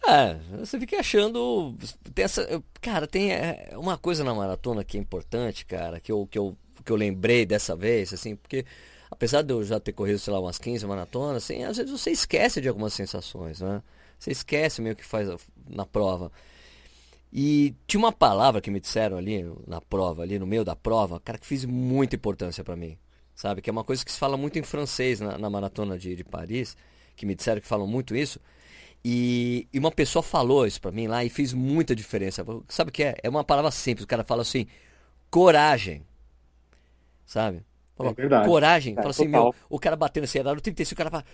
É, você fica achando. Tem essa, cara, tem é, uma coisa na maratona que é importante, cara, que eu, que eu que eu lembrei dessa vez, assim, porque apesar de eu já ter corrido, sei lá, umas 15 maratonas, assim, às vezes você esquece de algumas sensações, né? Você esquece meio que faz na prova. E tinha uma palavra que me disseram ali na prova, ali no meio da prova, cara, que fez muita importância para mim, sabe? Que é uma coisa que se fala muito em francês na, na maratona de, de Paris, que me disseram que falam muito isso. E, e, uma pessoa falou isso pra mim lá e fez muita diferença. Sabe o que é? É uma palavra simples. O cara fala assim: coragem. Sabe? Fala, é verdade. Coragem. É, fala assim, total. meu, o cara batendo assim, era no 35, o cara fala: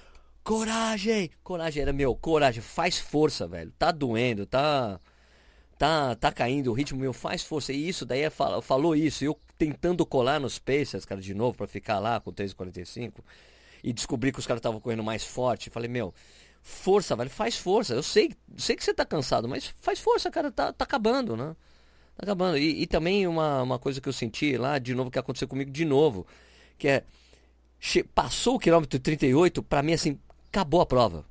coragem. Coragem era meu, coragem. Faz força, velho. Tá doendo, tá. Tá, tá caindo o ritmo meu, faz força. E isso daí é, falou isso. Eu tentando colar nos Pacers, cara, de novo, para ficar lá com 3,45 e descobri que os caras estavam correndo mais forte. Falei, meu, força, velho, faz força. Eu sei, sei que você tá cansado, mas faz força, cara, tá, tá acabando, né? Tá acabando. E, e, também uma, uma coisa que eu senti lá, de novo, que aconteceu comigo de novo, que é, passou o quilômetro 38, pra mim, assim, acabou a prova.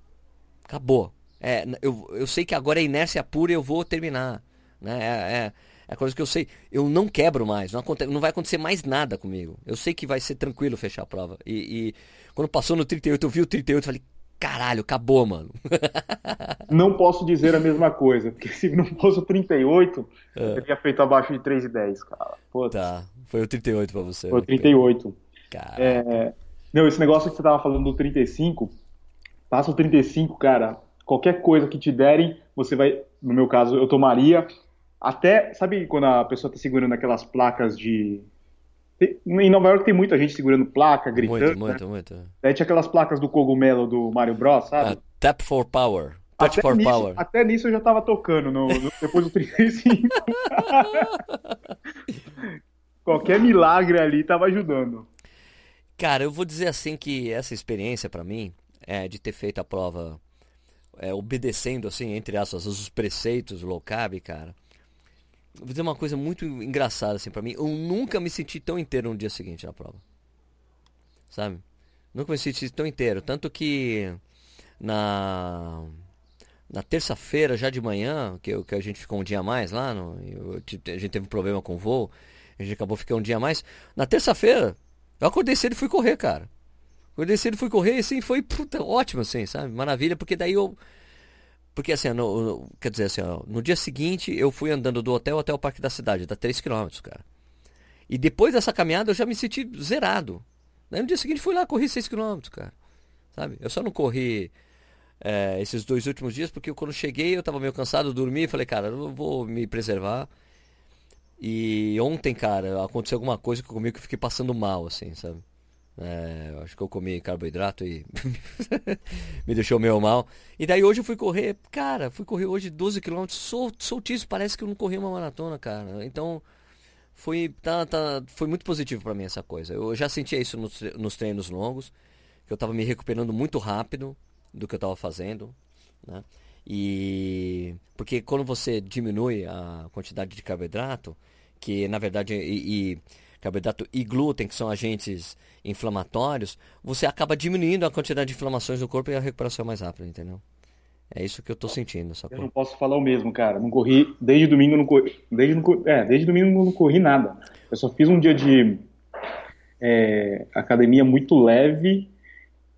Acabou. É, eu, eu sei que agora é inércia pura e eu vou terminar. Né? É, é, é coisa que eu sei. Eu não quebro mais. Não, acontece, não vai acontecer mais nada comigo. Eu sei que vai ser tranquilo fechar a prova. E, e quando passou no 38, eu vi o 38 e falei, caralho, acabou, mano. Não posso dizer a mesma coisa, porque se não fosse o 38, é. eu teria feito abaixo de 3,10, cara. Putz. Tá, foi o 38 pra você. Foi o 38. Cara. É... Não, esse negócio que você tava falando do 35, passa o 35, cara, qualquer coisa que te derem, você vai, no meu caso, eu tomaria. Até, sabe quando a pessoa tá segurando aquelas placas de em Nova York tem muita gente segurando placa, gritando. Muito, muito, né? muito. Daí tinha aquelas placas do cogumelo do Mario Bros, sabe? Uh, tap for Power. Touch até for nisso, Power. Até nisso eu já tava tocando no, no depois do 35. Qualquer milagre ali tava ajudando. Cara, eu vou dizer assim que essa experiência para mim é de ter feito a prova é, obedecendo assim entre aspas os preceitos low carb, cara Vou dizer uma coisa muito engraçada assim para mim. Eu nunca me senti tão inteiro no dia seguinte na prova. Sabe? Nunca me senti tão inteiro. Tanto que na na terça-feira, já de manhã, que, que a gente ficou um dia a mais lá, no, eu, a gente teve um problema com o voo, a gente acabou ficando um dia a mais. Na terça-feira, eu acordei cedo e fui correr, cara. Acordei cedo e fui correr e assim, foi puta, ótimo, assim, sabe? Maravilha, porque daí eu porque assim, no, no, quer dizer assim, ó, no dia seguinte eu fui andando do hotel até o parque da cidade, dá 3km, cara. E depois dessa caminhada eu já me senti zerado. Daí no dia seguinte fui lá, corri 6km, cara. Sabe? Eu só não corri é, esses dois últimos dias porque quando cheguei eu tava meio cansado, dormi e falei, cara, eu vou me preservar. E ontem, cara, aconteceu alguma coisa comigo que eu fiquei passando mal, assim, sabe? É, acho que eu comi carboidrato e me deixou meio mal. E daí hoje eu fui correr, cara, fui correr hoje 12 km sol, soltíssimo, parece que eu não corri uma maratona, cara. Então foi, tá, tá, foi muito positivo para mim essa coisa. Eu já sentia isso nos, nos treinos longos, que eu tava me recuperando muito rápido do que eu tava fazendo, né? E porque quando você diminui a quantidade de carboidrato, que na verdade e, e carboidrato e glúten, que são agentes inflamatórios, você acaba diminuindo a quantidade de inflamações no corpo e a recuperação é mais rápida, entendeu? É isso que eu tô sentindo. Sacou? Eu não posso falar o mesmo, cara. Não corri, desde domingo não corri, desde, é, desde domingo não corri nada. Eu só fiz um dia de é, academia muito leve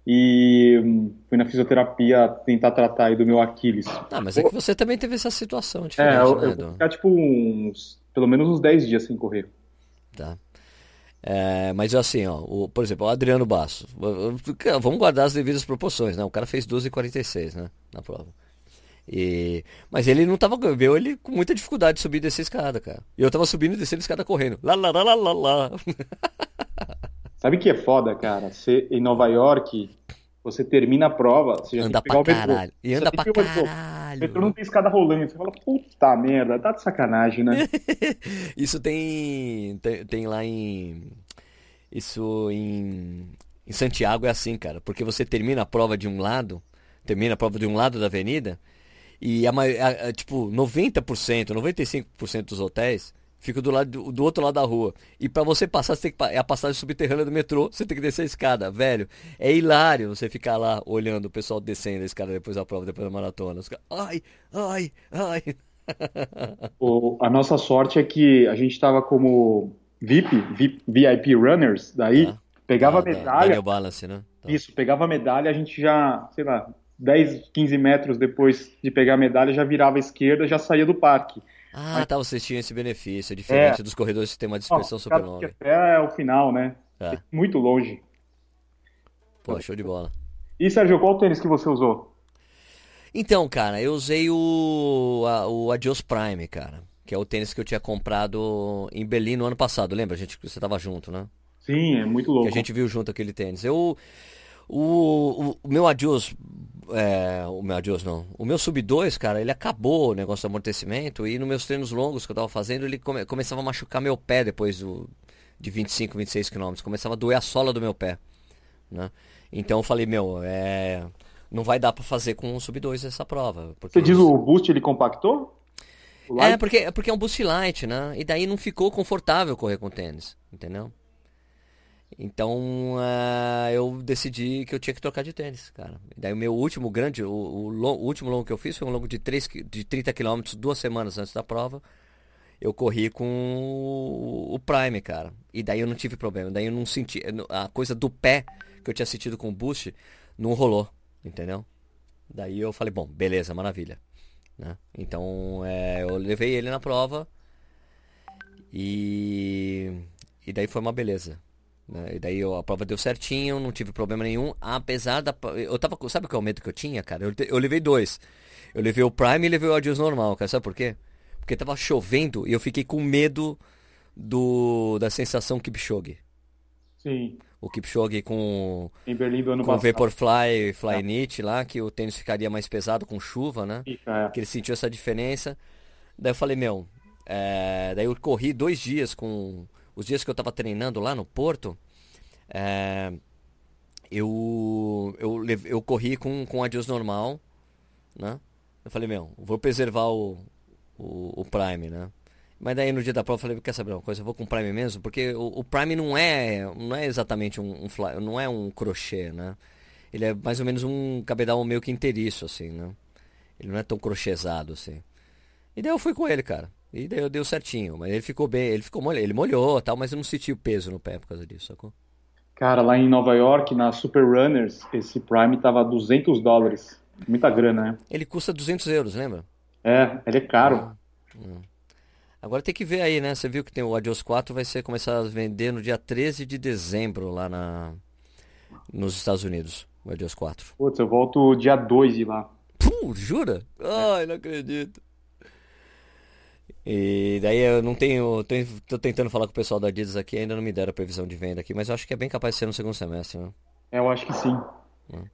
e fui na fisioterapia tentar tratar aí do meu Aquiles. Ah, mas é que você também teve essa situação diferente, é, eu, né, eu vou ficar tipo uns, pelo menos uns 10 dias sem correr. Tá. É, mas assim, ó, o, por exemplo, o Adriano Basso. Vamos guardar as devidas proporções, né? O cara fez 12,46 né? Na prova. E, mas ele não tava. Viu ele com muita dificuldade de subir e descer a escada, cara. E eu tava subindo e descendo a escada correndo. Lá, lá, lá, lá, lá. Sabe que é foda, cara? Você, em Nova York, você termina a prova, você já anda tem que pegar pra caralho. E anda pra caralho. O metrô não tem escada rolando. Você fala, puta merda, tá de sacanagem, né? Isso tem, tem, tem, lá em. Isso em, em Santiago é assim, cara. Porque você termina a prova de um lado, termina a prova de um lado da avenida, e a, a, a tipo, 90%, 95% dos hotéis fica do, lado, do, outro lado da rua. E para você passar, você tem que, é a passagem subterrânea do metrô, você tem que descer a escada, velho. É hilário você ficar lá olhando o pessoal descendo a escada depois da prova, depois da maratona. Os ai, ai, ai. O, a nossa sorte é que a gente estava como VIP, VIP, VIP runners, daí ah, pegava a medalha. Daniel Balance, né? Tá. Isso, pegava a medalha, a gente já, sei lá, 10, 15 metros depois de pegar a medalha, já virava à esquerda, já saía do parque. Ah, Mas... tá, vocês tinham esse benefício, é diferente é. dos corredores que tem uma dispersão super longa. É o final, né? É. Muito longe. Pô, show de bola. E, Sérgio, qual tênis que você usou? Então, cara, eu usei o, a, o Adios Prime, cara. Que é o tênis que eu tinha comprado em Berlim no ano passado. Lembra, gente, que você tava junto, né? Sim, é muito louco. Que a gente viu junto aquele tênis. Eu. O, o, o meu Adios. É, o meu Adios não. O meu Sub 2, cara, ele acabou o negócio do amortecimento. E nos meus treinos longos que eu tava fazendo, ele come, começava a machucar meu pé depois do, de 25, 26 quilômetros. Começava a doer a sola do meu pé. Né? Então eu falei, meu, é, não vai dar para fazer com o Sub 2 essa prova. Você diz o boost ele compactou? É, porque, é porque é um boost light, né? E daí não ficou confortável correr com tênis, entendeu? Então uh, eu decidi que eu tinha que trocar de tênis, cara. Daí o meu último grande, o, o, o, último longo que eu fiz foi um longo de, 3, de 30 km duas semanas antes da prova. Eu corri com o, o Prime, cara. E daí eu não tive problema. Daí eu não senti. A coisa do pé que eu tinha sentido com o Boost não rolou, entendeu? Daí eu falei, bom, beleza, maravilha. Né? Então é, eu levei ele na prova e, e daí foi uma beleza. Né? E daí eu, a prova deu certinho, não tive problema nenhum, apesar da. Eu tava. Sabe qual é o medo que eu tinha, cara? Eu, eu levei dois. Eu levei o Prime e levei o Adios normal, cara. Sabe por quê? Porque tava chovendo e eu fiquei com medo do da sensação Kipchoge. Sim. O Kipchoge com, em Berlim do ano com o Vaporfly Fly é. Lá, que o tênis ficaria mais pesado com chuva, né? É. Que ele sentiu essa diferença. Daí eu falei, meu, é... daí eu corri dois dias com os dias que eu tava treinando lá no Porto. É... Eu, eu, eu corri com, com adios normal, né? Eu falei, meu, vou preservar o, o, o Prime, né? Mas daí no dia da prova eu falei, quer saber uma coisa, eu vou com o Prime mesmo, porque o, o Prime não é, não é exatamente um, um fly, não é um crochê, né? Ele é mais ou menos um cabedal meio que inteiriço, assim, né? Ele não é tão crochêzado, assim. E daí eu fui com ele, cara. E daí eu deu certinho. Mas ele ficou bem, ele ficou molhado, ele molhou tal, mas eu não senti o peso no pé por causa disso, sacou? Cara, lá em Nova York, na Super Runners, esse Prime tava 200 dólares. Muita grana, né? Ele custa 200 euros, lembra? É, ele é caro. Ah, hum. Agora tem que ver aí, né? Você viu que tem o Adios 4 vai ser começar a vender no dia 13 de dezembro lá na nos Estados Unidos, o Adios 4. Putz, eu volto dia 2 de lá. Puh, jura? Ai, não acredito. E daí eu não tenho. Tô, tentando falar com o pessoal da Adidas aqui, ainda não me deram a previsão de venda aqui, mas eu acho que é bem capaz de ser no segundo semestre, né? É, eu acho que sim. Hum.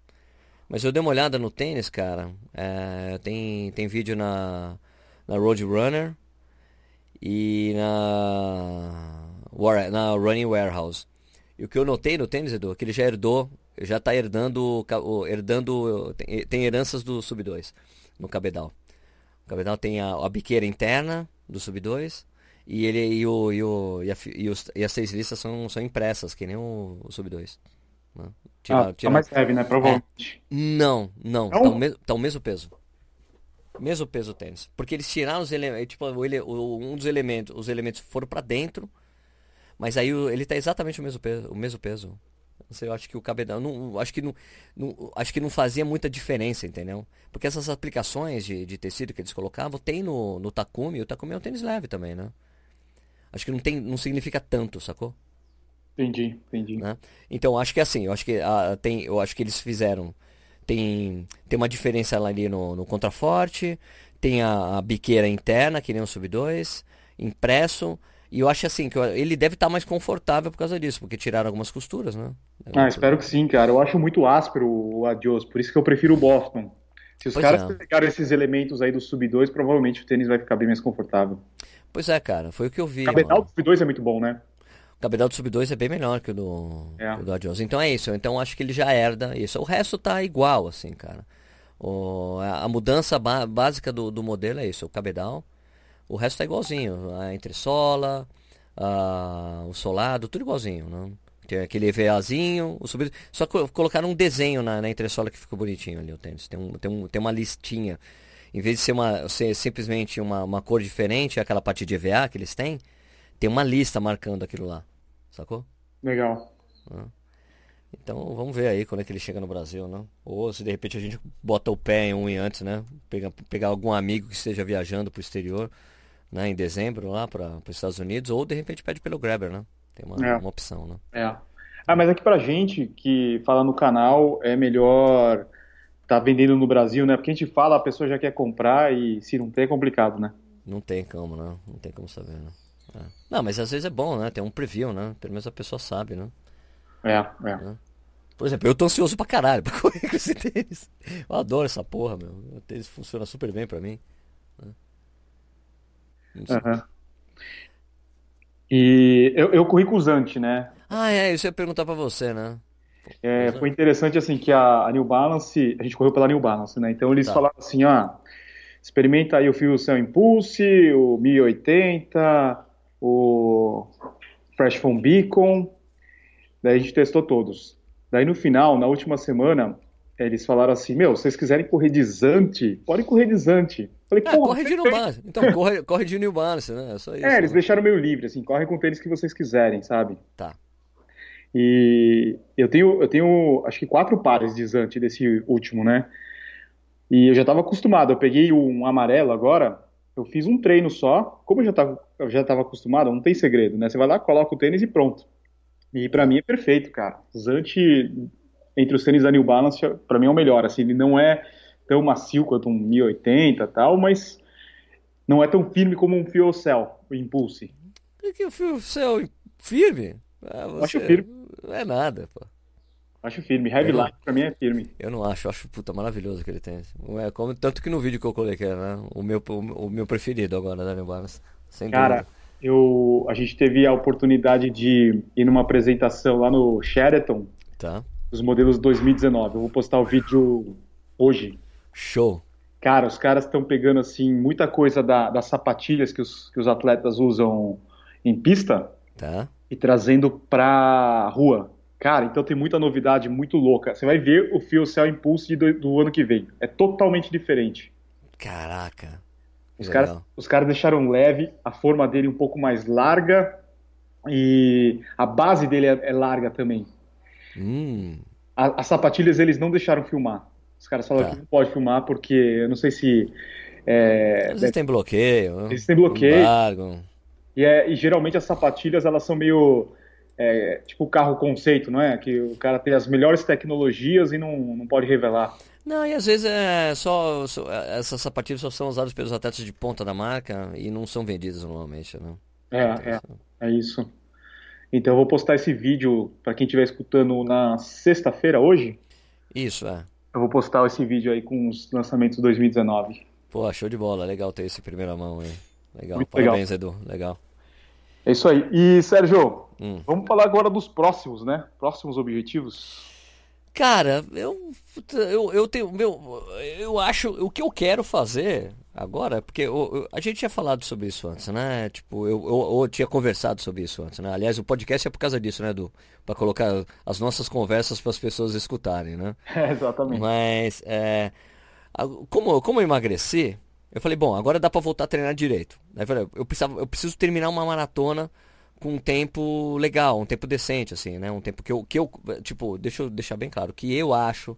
Mas eu dei uma olhada no tênis, cara. É, tem, tem vídeo na, na Roadrunner e na, na Running Warehouse. E o que eu notei no tênis, Edu, é que ele já herdou, já está herdando, herdando tem, tem, heranças do Sub 2 no cabedal. O cabedal tem a, a biqueira interna do Sub 2 e ele e, o, e, o, e, a, e, os, e as seis listas são, são impressas, que nem o, o Sub 2. Né? Tira, ah, tira... Tá mais leve, né? Provavelmente. É. Não, não. não? Tá, o mesmo, tá o mesmo peso. Mesmo peso do tênis. Porque eles tiraram os elementos. Tipo, um dos elementos. Os elementos foram para dentro. Mas aí ele tá exatamente o mesmo peso. O mesmo peso. Não sei, eu acho que o cabedal. Não, acho, que não, não, acho que não fazia muita diferença, entendeu? Porque essas aplicações de, de tecido que eles colocavam tem no, no Takumi. O Takumi é um tênis leve também, né? Acho que não, tem, não significa tanto, sacou? Entendi, entendi. Né? Então acho que é assim, eu acho que a, tem, eu acho que eles fizeram tem, tem uma diferença ali no, no contraforte, tem a, a, biqueira interna, que nem o Sub 2, impresso. E eu acho assim, que ele deve estar tá mais confortável por causa disso, porque tiraram algumas costuras, né? Ah, espero que sim, cara. Eu acho muito áspero o Adios, por isso que eu prefiro o Boston. Se os pois caras é. pegarem esses elementos aí do Sub 2, provavelmente o tênis vai ficar bem mais confortável. Pois é, cara, foi o que eu vi. O cabedal do Sub 2 é muito bom, né? cabedal do Sub-2 é bem melhor que o do, é. do Adios. Então é isso. Então acho que ele já herda isso. O resto tá igual, assim, cara. O, a, mudança básica do, do modelo é isso, o cabedal. O resto tá igualzinho. A entressola, a, o solado, tudo igualzinho. Né? Tem aquele EVAzinho, o sub... só colocaram um desenho na, na entressola que ficou bonitinho ali o tênis. Tem, um, tem, um, tem uma listinha. Em vez de ser, uma, ser simplesmente uma, uma cor diferente, aquela parte de EVA que eles têm, tem uma lista marcando aquilo lá. Sacou? Legal. Então vamos ver aí quando é que ele chega no Brasil, né? Ou se de repente a gente bota o pé em um e antes, né? Pegar, pegar algum amigo que esteja viajando para o exterior, né? Em dezembro lá para os Estados Unidos, ou de repente pede pelo Grabber, né? Tem uma, é. uma opção, né? É. Ah, mas aqui pra gente que fala no canal é melhor tá vendendo no Brasil, né? Porque a gente fala, a pessoa já quer comprar e se não tem é complicado, né? Não tem como, né? Não tem como saber, né? É. Não, mas às vezes é bom, né? Tem um preview, né? Pelo menos a pessoa sabe, né? É, é. é. Por exemplo, eu tô ansioso pra caralho pra correr com esse tênis. Eu adoro essa porra, meu. O tênis funciona super bem pra mim. Né? Uhum. E eu, eu corri com o Zante, né? Ah, é, isso eu ia perguntar pra você, né? É, foi interessante assim que a, a, New Balance, a gente correu pela New Balance, né? Então eles tá. falaram assim, ah, experimenta aí o Fuel Cell Impulse, o 1080, o Fresh Foam Beacon, daí a gente testou todos. Daí no final, na última semana, eles falaram assim, meu, se vocês quiserem correr de Zante, podem correr de Zante. Falei, é, corre de New Balance. Então, corre, corre de New Balance, né? É só isso. É, eles né? deixaram meio livre, assim, corre com o tênis que vocês quiserem, sabe? Tá. E eu tenho, eu tenho acho que quatro pares de Zante desse último, né? E eu já estava acostumado. Eu peguei um amarelo agora, eu fiz um treino só. Como eu já estava eu já estava acostumado, não tem segredo, né? Você vai lá, coloca o tênis e pronto. E para mim é perfeito, cara. Zante entre os tênis da New Balance, para mim é o melhor. Assim, ele não é tão macio quanto um 1080 tal, mas não é tão firme como um Fuel Cell, o Impulse. Por que o Fuel Cell firme? Ah, você... Acho firme. Não é nada, pô. Acho firme. Heavy Light pra mim é firme. Eu não acho, eu acho puta maravilhoso que ele tem. É como, tanto que no vídeo que eu coloquei, né? O meu, o, o meu preferido agora da New Balance. Sem Cara, dúvida. eu, a gente teve a oportunidade de ir numa apresentação lá no Sheraton. Tá. Dos modelos 2019. Eu vou postar o vídeo hoje. Show. Cara, os caras estão pegando assim muita coisa da, das sapatilhas que os, que os atletas usam em pista. Tá. E trazendo pra rua. Cara, então tem muita novidade muito louca. Você vai ver o Fuel Cell Impulse do, do ano que vem. É totalmente diferente. Caraca. Os caras, os caras deixaram leve, a forma dele um pouco mais larga e a base dele é, é larga também. Hum. A, as sapatilhas eles não deixaram filmar. Os caras falaram tá. que não pode filmar porque eu não sei se. É, eles deve... têm bloqueio. Eles têm bloqueio. E, é, e geralmente as sapatilhas elas são meio é, tipo carro conceito, não é? Que o cara tem as melhores tecnologias e não, não pode revelar. Não, e às vezes é só, só, essas sapatilhas só são usadas pelos atletas de ponta da marca e não são vendidas normalmente, né? É, então, é, é isso. Então eu vou postar esse vídeo para quem estiver escutando na sexta-feira hoje. Isso, é. Eu vou postar esse vídeo aí com os lançamentos 2019. Pô, show de bola, legal ter esse primeira mão aí. Legal, Muito parabéns, legal. Edu, legal. É isso aí. E, Sérgio, hum. vamos falar agora dos próximos, né? Próximos objetivos. Cara, eu, eu, eu tenho. Meu, eu acho. O que eu quero fazer agora, porque eu, eu, a gente tinha falado sobre isso antes, né? Tipo, eu, eu, tinha conversado sobre isso antes, né? Aliás, o podcast é por causa disso, né, Edu? Pra colocar as nossas conversas para as pessoas escutarem, né? É, exatamente. Mas, é, como, como eu emagreci, eu falei, bom, agora dá para voltar a treinar direito. Aí eu falei, eu, precisava, eu preciso terminar uma maratona com um tempo legal, um tempo decente, assim, né? Um tempo que eu, que eu tipo, deixa eu deixar bem claro, que eu acho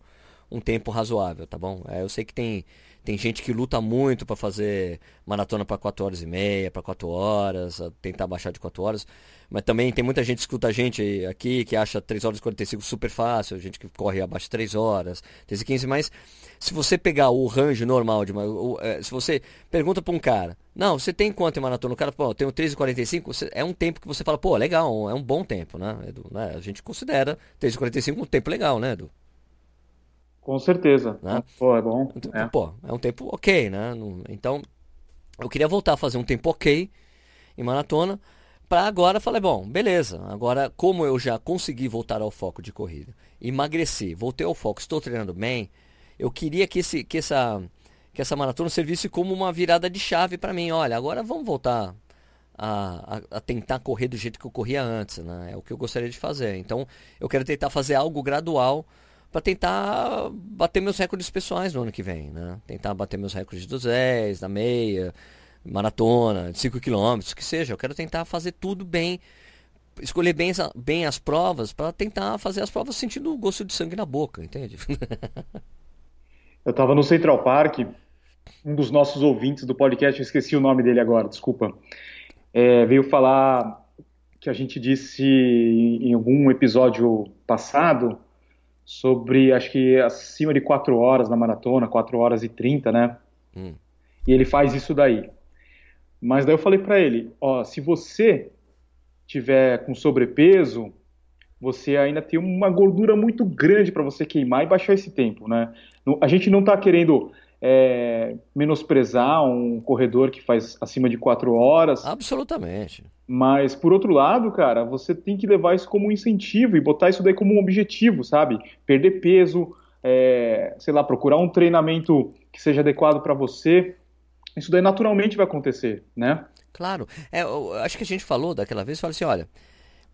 um tempo razoável, tá bom? É, eu sei que tem, tem gente que luta muito para fazer maratona para 4 horas e meia, para 4 horas, tentar baixar de 4 horas. Mas também tem muita gente que escuta a gente aqui que acha 3 horas e 45 super fácil, gente que corre abaixo de 3 horas, 3 e 15, mas se você pegar o range normal de uma, o, é, se você pergunta para um cara, não, você tem quanto em maratona? O cara, pô, eu tenho 3 e 45, você, é um tempo que você fala, pô, legal, é um bom tempo, né, Edu? Né? A gente considera 3 e 45 um tempo legal, né, Edu? Com certeza. Né? Pô, é bom. É. Pô, é um tempo ok, né? Então, eu queria voltar a fazer um tempo ok em maratona para agora falei, bom, beleza. Agora, como eu já consegui voltar ao foco de corrida, emagreci, voltei ao foco, estou treinando bem, eu queria que, esse, que, essa, que essa maratona servisse como uma virada de chave para mim. Olha, agora vamos voltar a, a, a, tentar correr do jeito que eu corria antes, né? É o que eu gostaria de fazer. Então, eu quero tentar fazer algo gradual para tentar bater meus recordes pessoais no ano que vem, né? Tentar bater meus recordes dos 10, da meia, maratona, de 5 km, que seja. Eu quero tentar fazer tudo bem, escolher bem, bem as provas para tentar fazer as provas sentindo o gosto de sangue na boca, entende? eu estava no Central Park, um dos nossos ouvintes do podcast, eu esqueci o nome dele agora, desculpa, é, veio falar que a gente disse em algum episódio passado sobre, acho que acima de 4 horas na maratona, 4 horas e 30, né? Hum. E ele faz isso daí. Mas daí eu falei para ele, ó, se você tiver com sobrepeso, você ainda tem uma gordura muito grande para você queimar e baixar esse tempo, né? A gente não está querendo é, menosprezar um corredor que faz acima de quatro horas. Absolutamente. Mas, por outro lado, cara, você tem que levar isso como um incentivo e botar isso daí como um objetivo, sabe? Perder peso, é, sei lá, procurar um treinamento que seja adequado para você. Isso daí naturalmente vai acontecer, né? Claro. É, eu, acho que a gente falou daquela vez, falou assim, olha,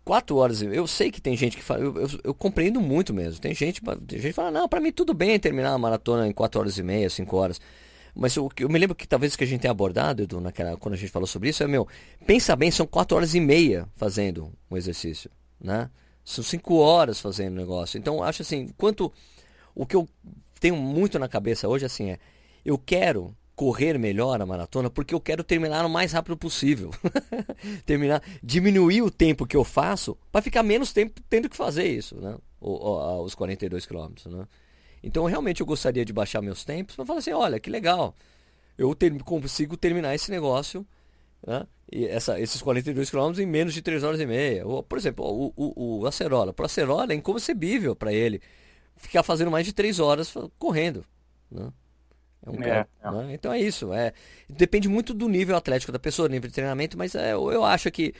quatro horas, eu sei que tem gente que fala, eu, eu, eu, compreendo muito mesmo. Tem gente, tem gente que fala, não, para mim tudo bem terminar a maratona em quatro horas e meia, cinco horas. Mas eu, eu me lembro que talvez que a gente tenha abordado, Edu, naquela, quando a gente falou sobre isso, é meu, pensa bem, são quatro horas e meia fazendo um exercício, né? São cinco horas fazendo o negócio. Então, acho assim, quanto o que eu tenho muito na cabeça hoje assim é, eu quero correr melhor a maratona porque eu quero terminar o mais rápido possível. terminar, diminuir o tempo que eu faço para ficar menos tempo tendo que fazer isso, né? O, os 42 quilômetros, né? Então realmente eu gostaria de baixar meus tempos para falar assim, olha que legal, eu ter, consigo terminar esse negócio, né? E essa, esses 42 quilômetros em menos de 3 horas e meia. Ou, por exemplo, o, o, o Acerola. Para o Acerola é inconcebível para ele ficar fazendo mais de 3 horas correndo. Né? É um é, é. Né? Então é isso. É, depende muito do nível atlético da pessoa, nível de treinamento, mas é, eu acho que,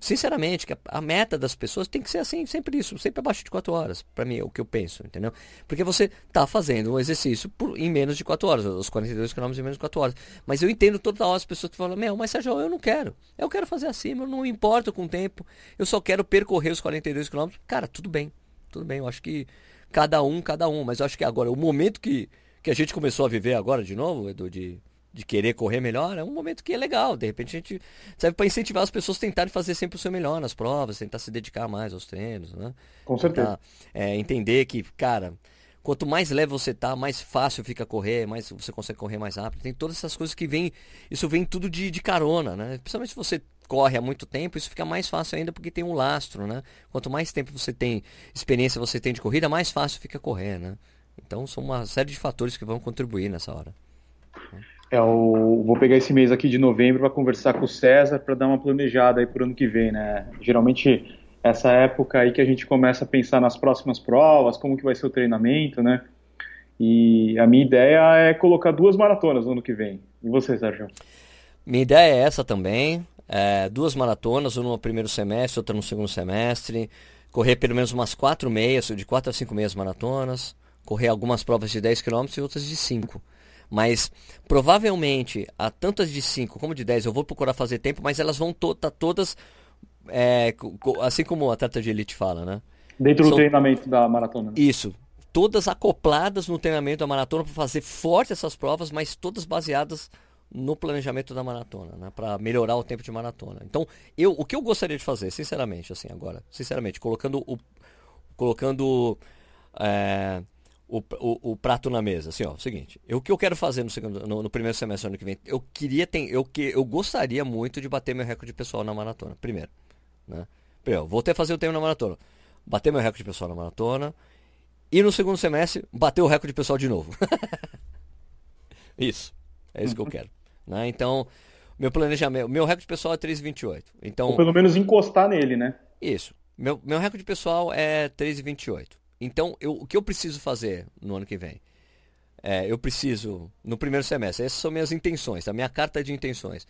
sinceramente, que a, a, meta das pessoas tem que ser assim, sempre isso, sempre abaixo de 4 horas. Para mim é o que eu penso, entendeu? Porque você tá fazendo um exercício por, em menos de 4 horas, os 42 km em menos de 4 horas. Mas eu entendo toda hora as pessoas que falam, meu, mas Sérgio, eu não quero. Eu quero fazer assim, eu não importo com o tempo, eu só quero percorrer os 42 km. Cara, tudo bem, tudo bem. Eu acho que cada um, cada um. Mas eu acho que agora, o momento que que a gente começou a viver agora de novo, Edu, de, de querer correr melhor, é um momento que é legal. De repente a gente serve para incentivar as pessoas a tentarem fazer sempre o seu melhor nas provas, tentar se dedicar mais aos treinos, né? Com certeza. Tentar, é, entender que, cara, quanto mais leve você tá, mais fácil fica correr, mais você consegue correr mais rápido. Tem todas essas coisas que vêm, isso vem tudo de, de carona, né? Principalmente se você corre há muito tempo, isso fica mais fácil ainda porque tem um lastro, né? Quanto mais tempo você tem, experiência você tem de corrida, mais fácil fica correr, né? Então são uma série de fatores que vão contribuir nessa hora. É, eu vou pegar esse mês aqui de novembro para conversar com o César para dar uma planejada aí para o ano que vem, né? Geralmente essa época aí que a gente começa a pensar nas próximas provas, como que vai ser o treinamento, né? E a minha ideia é colocar duas maratonas no ano que vem. E você, Sérgio? Minha ideia é essa também. É, duas maratonas, uma no primeiro semestre, outra no segundo semestre. Correr pelo menos umas quatro meias, de quatro a cinco meias maratonas correr algumas provas de 10 km e outras de 5. Mas provavelmente a tantas de 5 como de 10 eu vou procurar fazer tempo, mas elas vão estar tá todas é, assim como o atleta de elite fala, né? Dentro São... do treinamento da maratona. Né? Isso. Todas acopladas no treinamento da maratona para fazer forte essas provas, mas todas baseadas no planejamento da maratona, né? Para melhorar o tempo de maratona. Então, eu, o que eu gostaria de fazer, sinceramente, assim, agora, sinceramente, colocando o, colocando é, o, o, o, prato na mesa. Assim, ó, o seguinte, eu, o que eu quero fazer no, segundo, no, no primeiro semestre do ano que vem, eu queria ter, eu, que, eu gostaria muito de bater meu recorde pessoal na maratona, primeiro. Né? Primeiro, voltei a fazer o tempo na maratona, bater meu recorde pessoal na maratona, e no segundo semestre, bater o recorde pessoal de novo. isso, é isso que eu quero. Né? Então, meu planejamento, meu recorde pessoal é 3,28. Então, Ou pelo menos encostar nele, né? Isso. Meu, meu recorde pessoal é 3,28. Então, eu, o que eu preciso fazer no ano que vem? É, eu preciso, no primeiro semestre, essas são minhas intenções, a minha carta de intenções.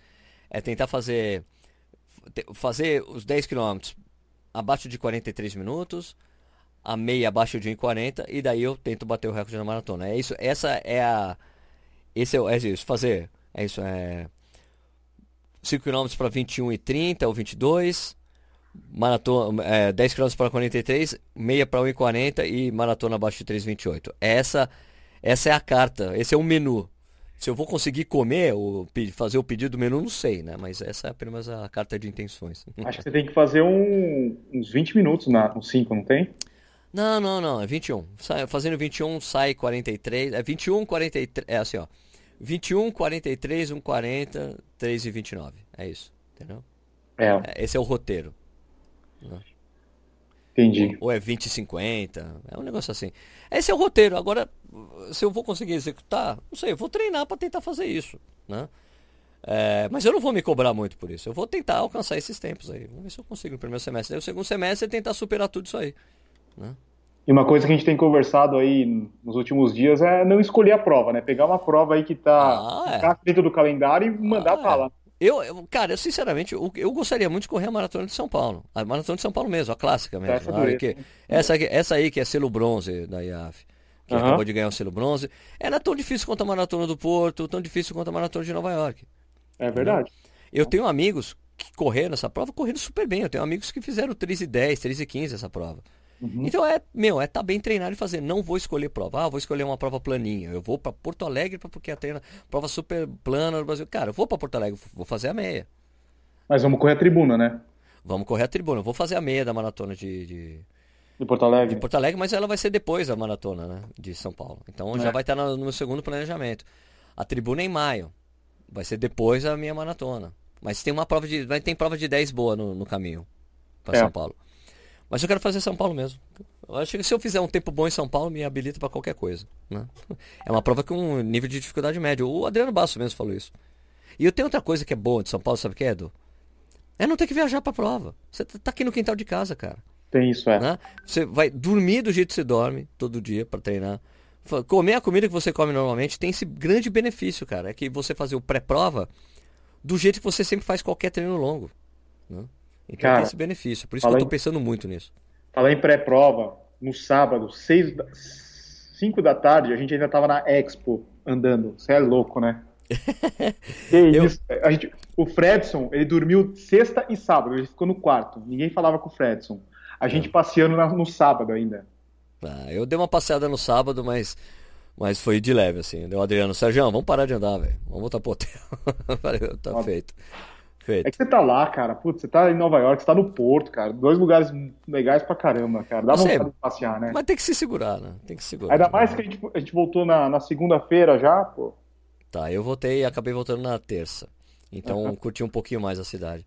É tentar fazer, fazer os 10 quilômetros abaixo de 43 minutos, a meia abaixo de 1,40 e daí eu tento bater o recorde na maratona. É isso, essa é a. Esse é, é isso, fazer. É isso, é. 5 km para 21 e 30 ou 22 maratona, é, 10 km para 43, meia para 1,40 e maratona abaixo de 3,28. Essa, essa é a carta, esse é o menu. Se eu vou conseguir comer ou fazer o pedido do menu, não sei, né? Mas essa é apenas a carta de intenções. Acho que você tem que fazer um, uns 20 minutos na, no 5, não tem? Não, não, não, é 21. Sai, fazendo 21 sai 43, é 21, 43, é assim, ó. 21, 43, 1,40, 3 e 29. É isso, entendeu? É. é esse é o roteiro. Né? Entendi. Ou, ou é 20 50, é um negócio assim. Esse é o roteiro. Agora, se eu vou conseguir executar, não sei, eu vou treinar para tentar fazer isso, né? É, mas eu não vou me cobrar muito por isso. Eu vou tentar alcançar esses tempos aí. Vamos ver se eu consigo no primeiro semestre. Aí o segundo semestre é tentar superar tudo isso aí. Né? E uma coisa que a gente tem conversado aí nos últimos dias é não escolher a prova, né? Pegar uma prova aí que está ah, é. dentro do calendário e mandar ah, para lá. É. Eu, eu, cara, eu sinceramente, eu, eu, gostaria muito de correr a Maratona de São Paulo. A Maratona de São Paulo mesmo, a clássica mesmo. Essa, ah, que, essa, essa aí que é selo bronze da IAF, que uhum. acabou de ganhar o selo bronze. Era tão difícil quanto a Maratona do Porto, tão difícil quanto a Maratona de Nova York. É verdade. Eu tenho amigos que correram essa prova, correndo super bem. Eu tenho amigos que fizeram 3 e 10, 3 e 15 essa prova. Uhum. Então é, meu, é estar tá bem treinado e fazer. Não vou escolher prova. Ah, vou escolher uma prova planinha. Eu vou para Porto Alegre porque a treina prova super plana no Brasil. Cara, eu vou para Porto Alegre, vou fazer a meia. Mas vamos correr a tribuna, né? Vamos correr a tribuna. Eu vou fazer a meia da maratona de, de... De Porto Alegre. De Porto Alegre, mas ela vai ser depois da maratona, né? De São Paulo. Então é. já vai estar no, no meu segundo planejamento. A tribuna é em maio. Vai ser depois da minha maratona. Mas tem uma prova de. Ter prova de 10 boa no, no caminho para é. São Paulo. Mas eu quero fazer São Paulo mesmo. Eu acho que se eu fizer um tempo bom em São Paulo, me habilita para qualquer coisa. Né? É uma prova com um nível de dificuldade médio. O Adriano Basso mesmo falou isso. E eu tenho outra coisa que é boa de São Paulo, sabe o que é, Edu? É não ter que viajar pra prova. Você tá, tá aqui no quintal de casa, cara. Tem isso, é. Né? Você vai dormir do jeito que você dorme todo dia para treinar. Comer a comida que você come normalmente tem esse grande benefício, cara. É que você fazer o pré-prova do jeito que você sempre faz qualquer treino longo. Né? Então cara, tem esse benefício. Por isso que eu tô pensando muito nisso. Falar em pré-prova, no sábado, 6 5 da tarde, a gente ainda tava na Expo andando. Você é louco, né? que eu... A gente, o Fredson, ele dormiu sexta e sábado, ele ficou no quarto. Ninguém falava com o Fredson. A gente é. passeando no sábado ainda. Ah, eu dei uma passeada no sábado, mas, mas foi de leve, assim. Deu Adriano, Sérgio, vamos parar de andar, velho. Vamos voltar pro hotel. Falei, tá feito. Feito. É que você tá lá, cara. Putz, você tá em Nova York, você tá no Porto, cara. Dois lugares legais pra caramba, cara. Dá você, vontade de passear, né? Mas tem que se segurar, né? Tem que se segurar. Ainda mais que a gente, a gente voltou na, na segunda-feira já, pô. Tá, eu voltei e acabei voltando na terça. Então uhum. curti um pouquinho mais a cidade.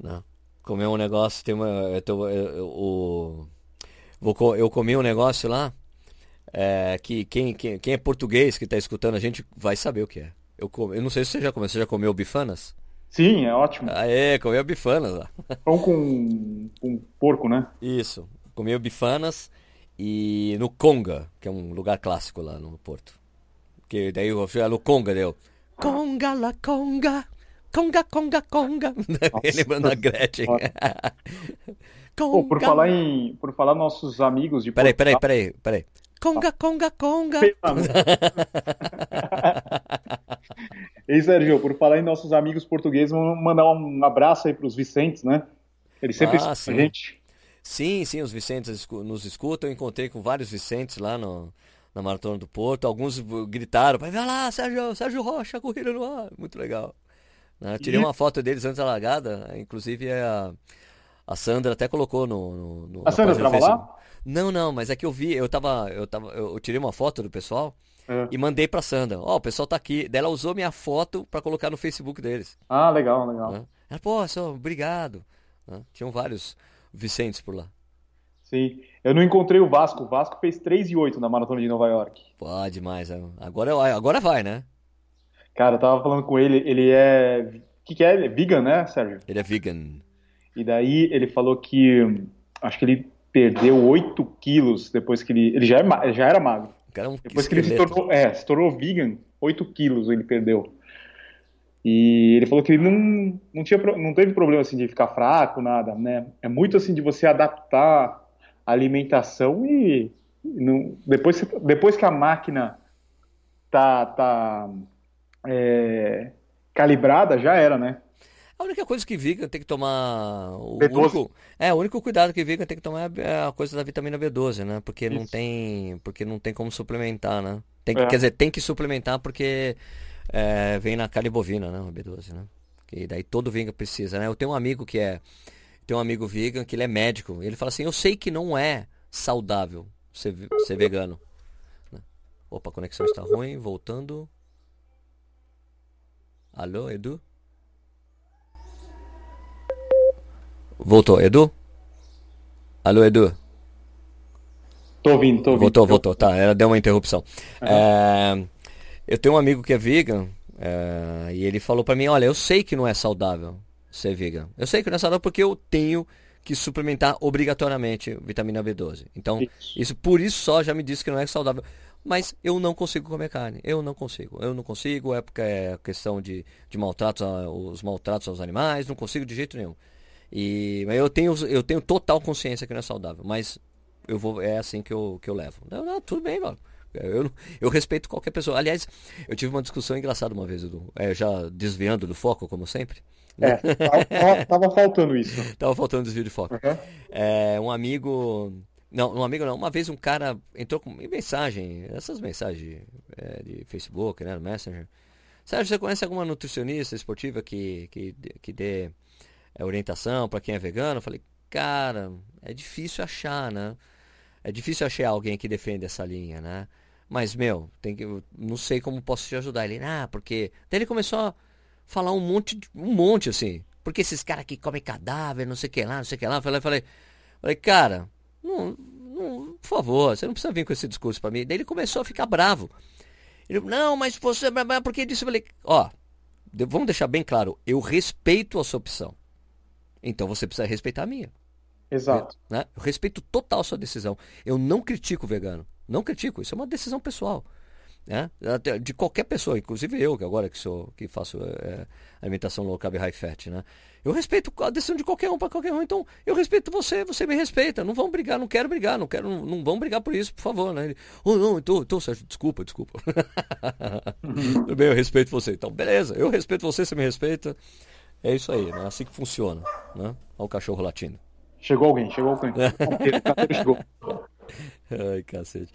Né? Comer um negócio, tem uma. Eu, tô, eu, eu, eu, eu comi um negócio lá. É, que quem, quem, quem é português que está escutando a gente vai saber o que é. Eu, eu não sei se você já comeu. Você já comeu bifanas? Sim, é ótimo. Ah, é, comeu bifanas lá. Pão com, com porco, né? Isso. Comeu bifanas e no Conga, que é um lugar clássico lá no Porto. Que daí eu fui no Conga, deu. Conga la Conga. Conga, conga, conga. Lembrando a Gretchen. Pô, por falar em. Por falar nossos amigos de Peraí, peraí, peraí, peraí. Conga, conga, conga. Ei, Sérgio, por falar em nossos amigos portugueses, vamos mandar um abraço aí para os Vicentes, né? Eles sempre ah, escutam a gente. Sim, sim, os Vicentes nos escutam. Eu encontrei com vários Vicentes lá no, na Maratona do Porto. Alguns gritaram, vai lá, Sérgio, Sérgio Rocha, corrida no ar. Muito legal. Né? Tirei e... uma foto deles antes da largada, inclusive a, a Sandra até colocou no. no, no a Sandra estava lá? Não, não, mas é que eu vi, eu tava. Eu, tava, eu tirei uma foto do pessoal é. e mandei pra Sandra. Ó, oh, o pessoal tá aqui. Daí ela usou minha foto para colocar no Facebook deles. Ah, legal, legal. Né? Ela, pô, só, obrigado. Né? Tinham vários Vicentes por lá. Sim. Eu não encontrei o Vasco. O Vasco fez 3 e 8 na maratona de Nova York. Pô, demais. É. Agora, agora vai, né? Cara, eu tava falando com ele, ele é. O que, que é? Ele é vegan, né, Sérgio? Ele é vegan. E daí ele falou que. Acho que ele perdeu 8 quilos depois que ele. Ele já, é, já era magro. Cara, é um depois que ele se tornou, é, se tornou vegan, 8 quilos ele perdeu. E ele falou que ele não, não, tinha, não teve problema assim de ficar fraco, nada, né? É muito assim de você adaptar a alimentação e não, depois, depois que a máquina tá, tá é, calibrada, já era, né? A única coisa que vegan tem que tomar. O B12. único, é, o único cuidado que vegan tem que tomar é a coisa da vitamina B12, né? Porque Isso. não tem. Porque não tem como suplementar, né? Tem que, é. Quer dizer, tem que suplementar porque é, vem na carne bovina, né? O B12, né? E daí todo vegan precisa, né? Eu tenho um amigo que é. Tem um amigo vegan que ele é médico. Ele fala assim, eu sei que não é saudável ser, ser vegano. Né? Opa, a conexão está ruim, voltando. Alô, Edu? Voltou, Edu? Alô, Edu? Tô ouvindo, tô ouvindo. Voltou, voltou, tá, ela deu uma interrupção. Uhum. É, eu tenho um amigo que é vegan é, e ele falou para mim, olha, eu sei que não é saudável ser vegan. Eu sei que não é saudável porque eu tenho que suplementar obrigatoriamente vitamina B12. Então, isso. isso por isso só já me disse que não é saudável. Mas eu não consigo comer carne. Eu não consigo. Eu não consigo. É porque é questão de, de maltratos, os maltratos aos animais. Não consigo de jeito nenhum. E eu tenho, eu tenho total consciência que não é saudável. Mas eu vou, é assim que eu, que eu levo. Não, não, tudo bem, mano. Eu, eu respeito qualquer pessoa. Aliás, eu tive uma discussão engraçada uma vez, Edu. É, já desviando do foco, como sempre. É, tava, tava faltando isso. tava faltando desvio de foco. Uhum. É, um amigo. Não, um amigo não. Uma vez um cara entrou com mensagem, essas mensagens é, de Facebook, né, no Messenger. Sérgio, você conhece alguma nutricionista esportiva que, que, que dê orientação para quem é vegano? Eu falei, cara, é difícil achar, né? É difícil achar alguém que defenda essa linha, né? Mas, meu, tem que, não sei como posso te ajudar. Ele, ah, porque. Daí ele começou a falar um monte, um monte assim. Porque esses caras que comem cadáver, não sei o que lá, não sei o que lá. Eu falei, falei, falei cara, não, não, por favor, você não precisa vir com esse discurso para mim. Daí ele começou a ficar bravo. Ele, não, mas você, porque disse, eu falei, ó, vamos deixar bem claro, eu respeito a sua opção. Então você precisa respeitar a minha. Exato. Eu, né? eu respeito total a sua decisão. Eu não critico o vegano. Não critico, isso é uma decisão pessoal né? de qualquer pessoa, inclusive eu, que agora que sou que faço é, alimentação low carb high fat, né? Eu respeito a decisão de qualquer um para qualquer um, então eu respeito você, você me respeita. Não vão brigar, não quero brigar, não quero, não, não vão brigar por isso, por favor, né? Ele, oh, não, então, então Sérgio, desculpa, desculpa. Uhum. Tudo bem, eu respeito você. Então, beleza, eu respeito você, você me respeita. É isso aí, né? Assim que funciona, né? Olha o cachorro latindo. Chegou alguém, chegou alguém. chegou. Ai, cacete.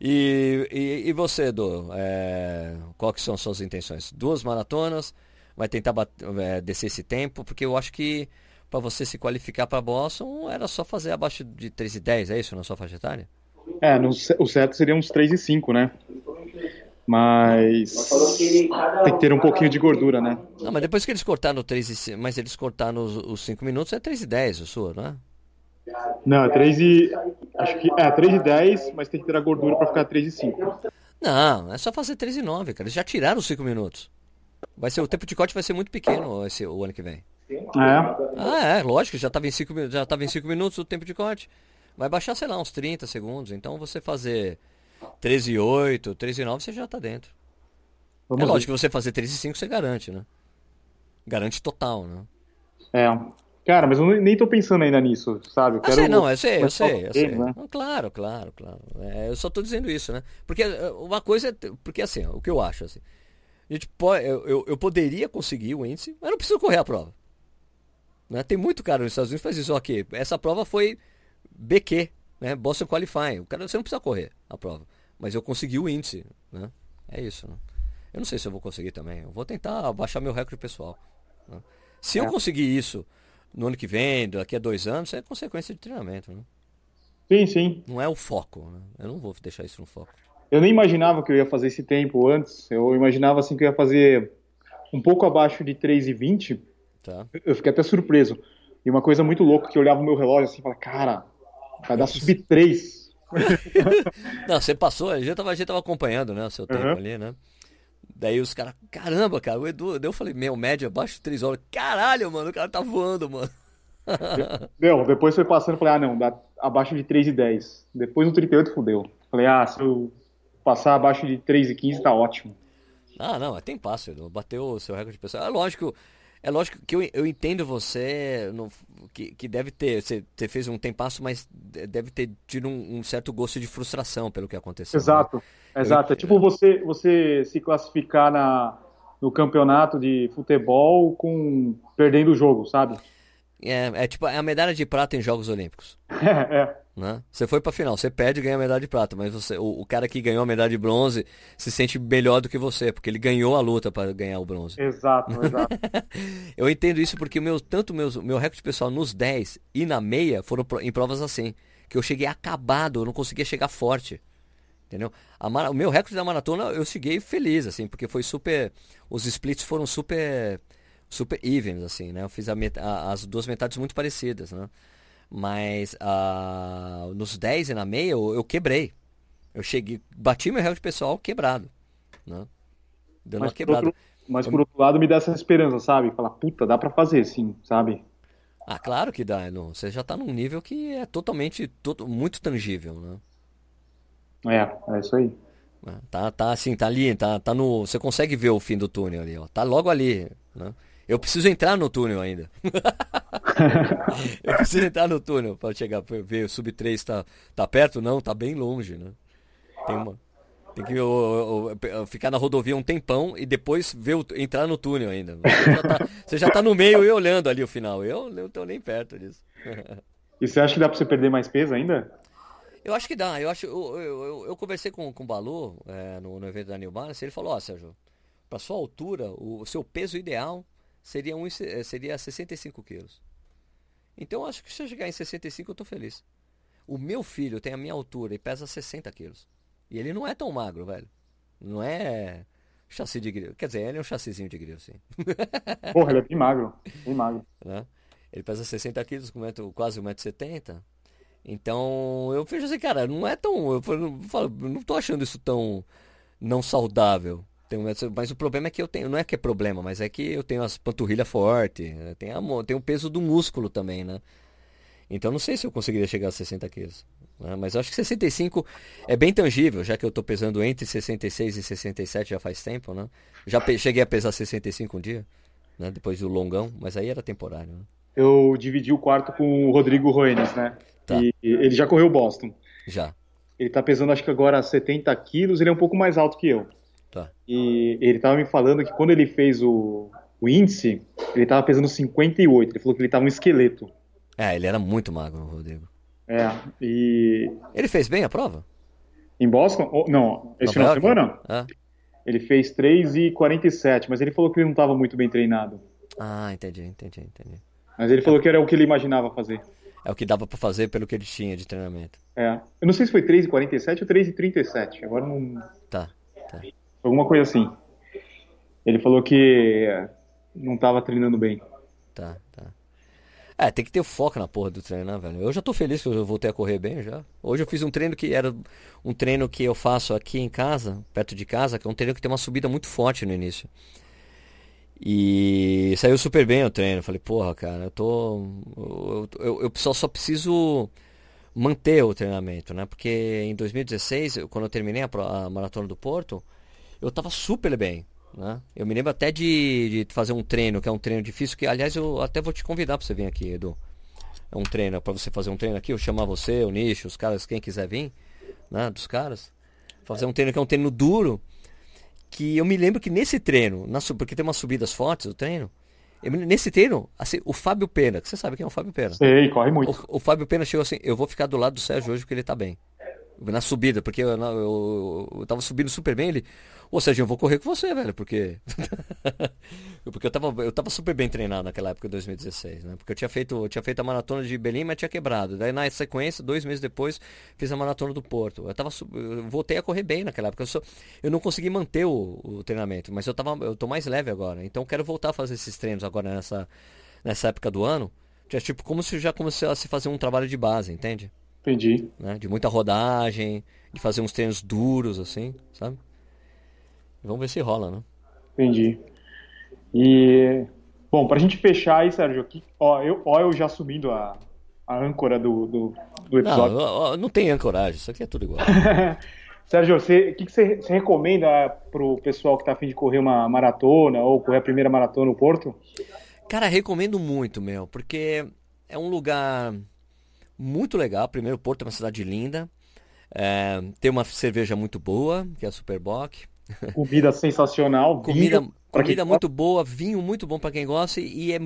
E, e, e você, Edu? É, qual que são suas intenções? Duas maratonas? Vai tentar bater, é, descer esse tempo? Porque eu acho que para você se qualificar para Boston era só fazer abaixo de 3,10, é isso na sua faixa etária? É, no, o certo seria uns 3,5, né? Mas tem que ter um pouquinho de gordura, né? Não, mas depois que eles cortaram 3 e, mas eles cortaram os, os 5 minutos, é 3 e 10 o sua, não é? Não, é 3 e. Acho que é 3 e 10, mas tem que ter a gordura para ficar 3 e 5. Não, é só fazer 3 e 9, cara. Eles já tiraram os 5 minutos. Vai ser, o tempo de corte vai ser muito pequeno esse, o ano que vem. É? Ah, é, lógico, já estava em 5 já tava em 5 minutos o tempo de corte. Vai baixar, sei lá, uns 30 segundos. Então você fazer 13 e 8, 13 e 9, você já está dentro. Vamos é lógico ver. que você fazer 13 e 5 você garante, né? Garante total, né? É. Cara, mas eu nem tô pensando ainda nisso, sabe? Eu quero... sei, não, eu sei, eu sei, eu sei. Né? Claro, claro, claro. É, eu só tô dizendo isso, né? Porque é, uma coisa é. Porque assim, o que eu acho, assim. A gente pode, eu, eu, eu, poderia conseguir o índice, mas não preciso correr a prova. Né? Tem muito cara nos Estados Unidos que faz isso. Ok, essa prova foi BQ, né? Boston Qualifying. O cara, você não precisa correr a prova. Mas eu consegui o índice, né? É isso, né? Eu não sei se eu vou conseguir também. Eu vou tentar baixar meu recorde pessoal. Né? Se é. eu conseguir isso no ano que vem, daqui a dois anos, é consequência de treinamento, né? Sim, sim. Não é o foco, né? Eu não vou deixar isso no foco. Eu nem imaginava que eu ia fazer esse tempo antes. Eu imaginava assim que eu ia fazer um pouco abaixo de 3,20. Tá. Eu fiquei até surpreso. E uma coisa muito louca que eu olhava o meu relógio assim e falava, cara, vai dar sub 3. não, você passou, a gente tava, a gente tava acompanhando, né, o seu tempo uhum. ali, né? Daí os caras, caramba, cara, o Edu, eu falei, meu, média abaixo de 3 horas. Caralho, mano, o cara tá voando, mano. Não, depois foi passando, falei, ah, não, dá abaixo de 3 e 10. Depois no 38 fudeu. Falei, ah, se eu passar abaixo de 3 e 15 tá ótimo. Ah, não, tem passo, Edu. Bateu o seu recorde pessoal. É lógico, é lógico que eu, eu entendo você no, que, que deve ter. Você, você fez um tempasso, mas deve ter tido um, um, certo gosto de frustração pelo que aconteceu. Exato. Né? Exato. É tipo você, você se classificar na, no campeonato de futebol com perdendo o jogo, sabe? É, é tipo é a medalha de prata em Jogos Olímpicos. É, é. Né? Você foi pra final, você perde e ganha a medalha de prata, mas você, o, o, cara que ganhou a medalha de bronze se sente melhor do que você, porque ele ganhou a luta para ganhar o bronze. Exato, exato. eu entendo isso porque meu, tanto meus, meu recorde pessoal nos 10 e na meia foram em provas assim, que eu cheguei acabado, eu não conseguia chegar forte. Entendeu? A, o meu recorde da maratona eu cheguei feliz, assim, porque foi super. Os splits foram super. super evens, assim, né? Eu fiz a, a, as duas metades muito parecidas, né? Mas uh, nos 10 e na meia eu, eu, quebrei. Eu cheguei, bati meu recorde pessoal quebrado. Né? Dando mas uma quebrada. Outro, mas por outro lado me dá essa esperança, sabe? Falar, puta, dá pra fazer sim, sabe? Ah, claro que dá. Não. Você já tá num nível que é totalmente, to, muito tangível, né? É, é isso aí. É, tá, tá assim, tá ali, tá, tá no. Você consegue ver o fim do túnel ali, ó. Tá logo ali, né? Eu preciso entrar no túnel ainda. eu preciso entrar no túnel para chegar, ver o sub 3 tá, tá perto? Não, tá bem longe, né? Tem uma. Tem que eu, eu, eu, ficar na rodovia um tempão e depois ver o, entrar no túnel ainda. Você já, tá, você já tá no meio e olhando ali o final. Eu não tô nem perto disso. e você acha que dá para você perder mais peso ainda? Eu acho que dá. Eu, acho, eu, eu conversei com, com o Balu é, no, no evento da New Balance. Ele falou: Ó, oh, Sérgio, para sua altura, o, o seu peso ideal seria, um, eh, seria 65 quilos. Então eu acho que se eu chegar em 65 eu tô feliz. O meu filho tem a minha altura e pesa 60 quilos. E ele não é tão magro, velho. Não é chassi de grilo. Quer dizer, ele é um chassizinho de grilo, sim. Porra, ele é bem magro. Bem magro. Né? Ele pesa 60 quilos, com metro, quase 1,70m. Então, eu vejo assim, cara, não é tão. Eu falo, não tô achando isso tão não saudável. Tenho, mas o problema é que eu tenho, não é que é problema, mas é que eu tenho as panturrilhas fortes, né? tem, a, tem o peso do músculo também, né? Então não sei se eu conseguiria chegar a 60 quilos. Né? Mas eu acho que 65 é bem tangível, já que eu estou pesando entre 66 e 67 já faz tempo, né? Já cheguei a pesar 65 um dia, né? Depois do longão, mas aí era temporário. Né? Eu dividi o quarto com o Rodrigo Roenes, né? Tá. E ele já correu Boston. Já. Ele está pesando acho que agora 70 quilos, ele é um pouco mais alto que eu. Tá. E ele estava me falando que quando ele fez o, o índice, ele estava pesando 58. Ele falou que ele estava um esqueleto. É, ele era muito magro, Rodrigo. É, e. Ele fez bem a prova? Em Boston? Oh, não, esse final de semana? É. Ele fez 3,47, mas ele falou que ele não estava muito bem treinado. Ah, entendi, entendi, entendi. Mas ele falou que era o que ele imaginava fazer. É o que dava para fazer pelo que ele tinha de treinamento. É. Eu não sei se foi 3,47 ou 3,37. Agora não. Alguma coisa assim. Ele falou que não estava treinando bem. Tá, tá. É, tem que ter foco na porra do treino, né, velho? Eu já tô feliz que eu voltei a correr bem já. Hoje eu fiz um treino que era um treino que eu faço aqui em casa, perto de casa, que é um treino que tem uma subida muito forte no início. E saiu super bem o treino. Falei, porra, cara, eu tô. Eu, eu, eu só, só preciso manter o treinamento, né? Porque em 2016, quando eu terminei a, a maratona do Porto, eu tava super bem. Né? Eu me lembro até de, de, fazer um treino, que é um treino difícil, que aliás eu até vou te convidar para você vir aqui, Edu. É um treino, para você fazer um treino aqui, eu chamar você, o Nicho, os caras, quem quiser vir, né? Dos caras. Fazer um treino que é um treino duro. Que eu me lembro que nesse treino, na, porque tem umas subidas fortes o treino. Eu, nesse treino, assim, o Fábio Pena, que você sabe quem é o Fábio Pena? Sei, corre muito. O, o Fábio Pena chegou assim, eu vou ficar do lado do Sérgio hoje porque ele tá bem na subida, porque eu, eu, eu, tava subindo super bem. Ele, ou seja, eu vou correr com você, velho, porque. porque eu tava, eu tava super bem treinado naquela época, de 2016, né? Porque eu tinha feito, eu tinha feito a maratona de Belém, mas tinha quebrado. Daí na sequência, dois meses depois, fiz a maratona do Porto. Eu, tava, eu voltei a correr bem naquela época. Eu, só, eu não consegui manter o, o, treinamento, mas eu, tava, eu tô mais leve agora. Então eu quero voltar a fazer esses treinos agora nessa, nessa época do ano. Já, tipo, como se já começasse a fazer um trabalho de base, entende? Entendi. Né? De muita rodagem, de fazer uns treinos duros, assim, sabe? Vamos ver se rola, né? Entendi. E, bom, pra gente fechar aí, Sérgio, aqui, ó, eu, ó, eu já subindo a, a âncora do, do, do episódio. Não, não tem ancoragem, isso aqui é tudo igual. Sérgio, o que, que você, você recomenda pro pessoal que tá afim de correr uma maratona ou correr a primeira maratona no Porto? Cara, recomendo muito, meu, porque é um lugar muito legal. Primeiro, Porto é uma cidade linda. É, tem uma cerveja muito boa, que é a Superboc. Comida sensacional. comida comida muito boa, vinho muito bom para quem gosta e é,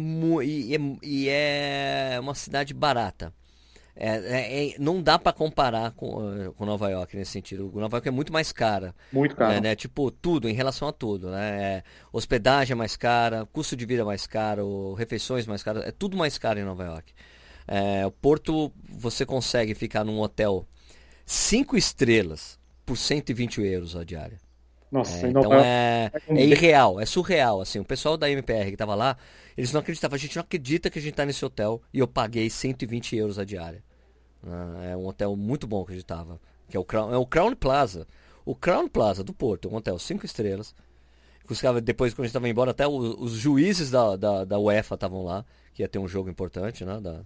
e, é, e é uma cidade barata. É, é, é não dá para comparar com, com Nova York nesse sentido. Nova York é muito mais cara. Muito cara. É, né? Tipo, tudo, em relação a tudo. Né? É, hospedagem é mais cara, custo de vida é mais caro, refeições mais caras. É tudo mais caro em Nova York. É, o Porto, você consegue ficar num hotel 5 estrelas por 120 euros a diária. Nossa, é, então é, é irreal, é surreal, assim, o pessoal da MPR que tava lá, eles não acreditavam, a gente não acredita que a gente tá nesse hotel e eu paguei 120 euros a diária. É um hotel muito bom que a gente tava, que é o Crown, é o Crown Plaza, o Crown Plaza do Porto, um hotel 5 estrelas, depois quando a gente tava embora, até os, os juízes da, da, da UEFA estavam lá, que ia ter um jogo importante, né, da,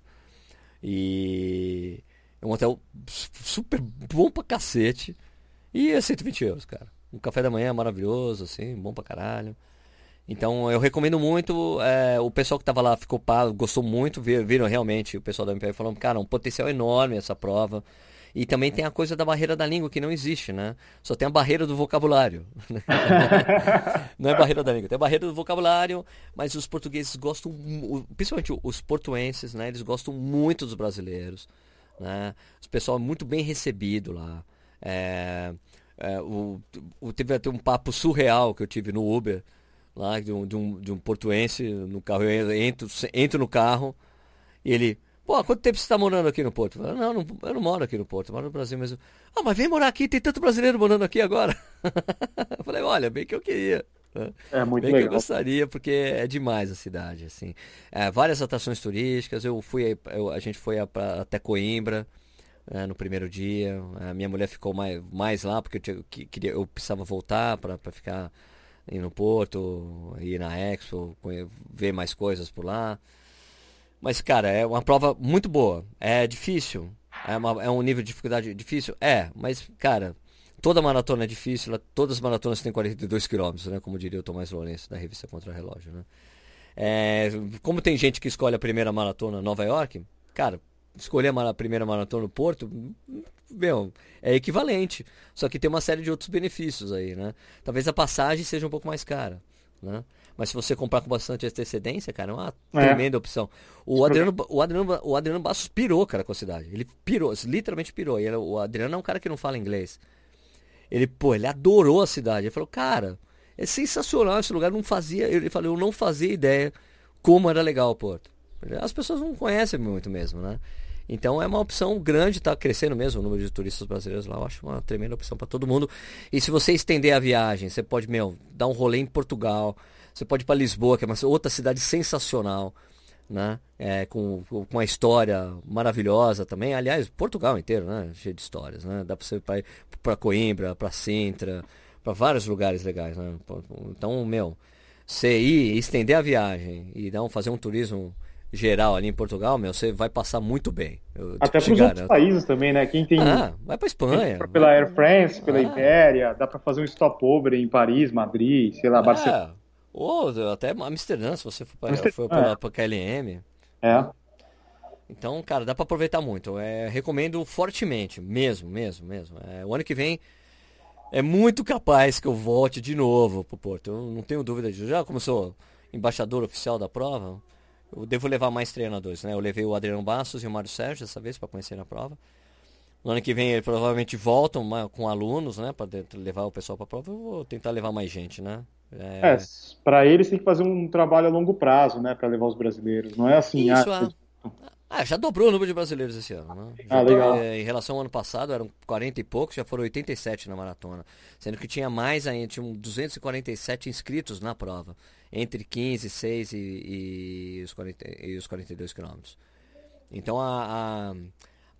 e é um hotel super bom pra cacete, e é 120 euros, cara. O café da manhã maravilhoso, assim, bom pra caralho. Então eu recomendo muito. É, o pessoal que tava lá ficou gostou muito, viram realmente o pessoal da MPR falando, cara, um potencial enorme essa prova. E também tem a coisa da barreira da língua que não existe, né? Só tem a barreira do vocabulário. não é barreira da língua, tem a barreira do vocabulário, mas os portugueses gostam, principalmente os portuenses, né? Eles gostam muito dos brasileiros, né? O pessoal é muito bem recebido lá. É, é, o, o, teve até um papo surreal que eu tive no Uber, lá, de um, de um, de um portuense no carro. Eu entro, entro no carro e ele. Pô, há quanto tempo você está morando aqui no Porto? Eu, não, não, eu não moro aqui no Porto, eu moro no Brasil mesmo. Ah, mas vem morar aqui, tem tanto brasileiro morando aqui agora. eu falei, olha, bem que eu queria. Né? É muito bem legal. que eu gostaria, porque é demais a cidade, assim. É, várias atrações turísticas, eu fui, eu, a gente foi a, pra, até Coimbra, é, no primeiro dia. A minha mulher ficou mais, mais lá porque eu, tinha, que, queria, eu precisava voltar para ficar ir no Porto, ir na Expo, ver mais coisas por lá. Mas, cara, é uma prova muito boa. É difícil. É, uma, é um nível de dificuldade difícil? É, mas, cara, toda maratona é difícil. Todas as maratonas têm 42 quilômetros, né? Como diria o Tomás Lourenço, da revista Contra Relógio, né? É, como tem gente que escolhe a primeira maratona Nova York, cara, escolher a primeira maratona no Porto, meu, é equivalente. Só que tem uma série de outros benefícios aí, né? Talvez a passagem seja um pouco mais cara, né? Mas se você comprar com bastante antecedência, cara, é uma é. tremenda opção. O Adriano, o, Adriano, o Adriano Bastos pirou, cara, com a cidade. Ele pirou, literalmente pirou. E ele, o Adriano é um cara que não fala inglês. Ele, pô, ele adorou a cidade. Ele falou, cara, é sensacional esse lugar. Não fazia, ele falou, eu não fazia ideia como era legal o Porto. As pessoas não conhecem muito mesmo, né? Então é uma opção grande, está crescendo mesmo o número de turistas brasileiros lá. Eu acho uma tremenda opção para todo mundo. E se você estender a viagem, você pode, meu, dar um rolê em Portugal. Você pode ir para Lisboa, que é uma outra cidade sensacional, né? É, com, com uma história maravilhosa também. Aliás, Portugal inteiro, né? Cheio de histórias, né? Dá para você ir para Coimbra, para Sintra, para vários lugares legais, né? Então, meu, você ir, estender a viagem e não fazer um turismo geral ali em Portugal, meu, você vai passar muito bem. Até para os outros países também, né? Quem tem. Ah, vai para Espanha. Pela Air France, pela ah. Ibéria, dá para fazer um stopover em Paris, Madrid, sei lá, é. Barcelona. Ou até Amsterdã, se você for para for é. KLM. É. Então, cara, dá para aproveitar muito. É, recomendo fortemente, mesmo, mesmo, mesmo. É, o ano que vem é muito capaz que eu volte de novo pro Porto. Eu não tenho dúvida disso. Já como sou embaixador oficial da prova, eu devo levar mais treinadores, né? Eu levei o Adriano Bastos e o Mário Sérgio dessa vez para conhecer a prova. No ano que vem eles provavelmente voltam com alunos, né? Para levar o pessoal para a prova. Eu vou tentar levar mais gente, né? É, é para eles tem que fazer um trabalho a longo prazo, né? Para levar os brasileiros. Não é assim. Isso, ah, ah, já dobrou o número de brasileiros esse ano. Né? Ah, legal. Teve, em relação ao ano passado, eram 40 e poucos, já foram 87 na maratona. Sendo que tinha mais ainda, tinham 247 inscritos na prova entre 15, 6 e, e, os, 40, e os 42 quilômetros. Então a, a,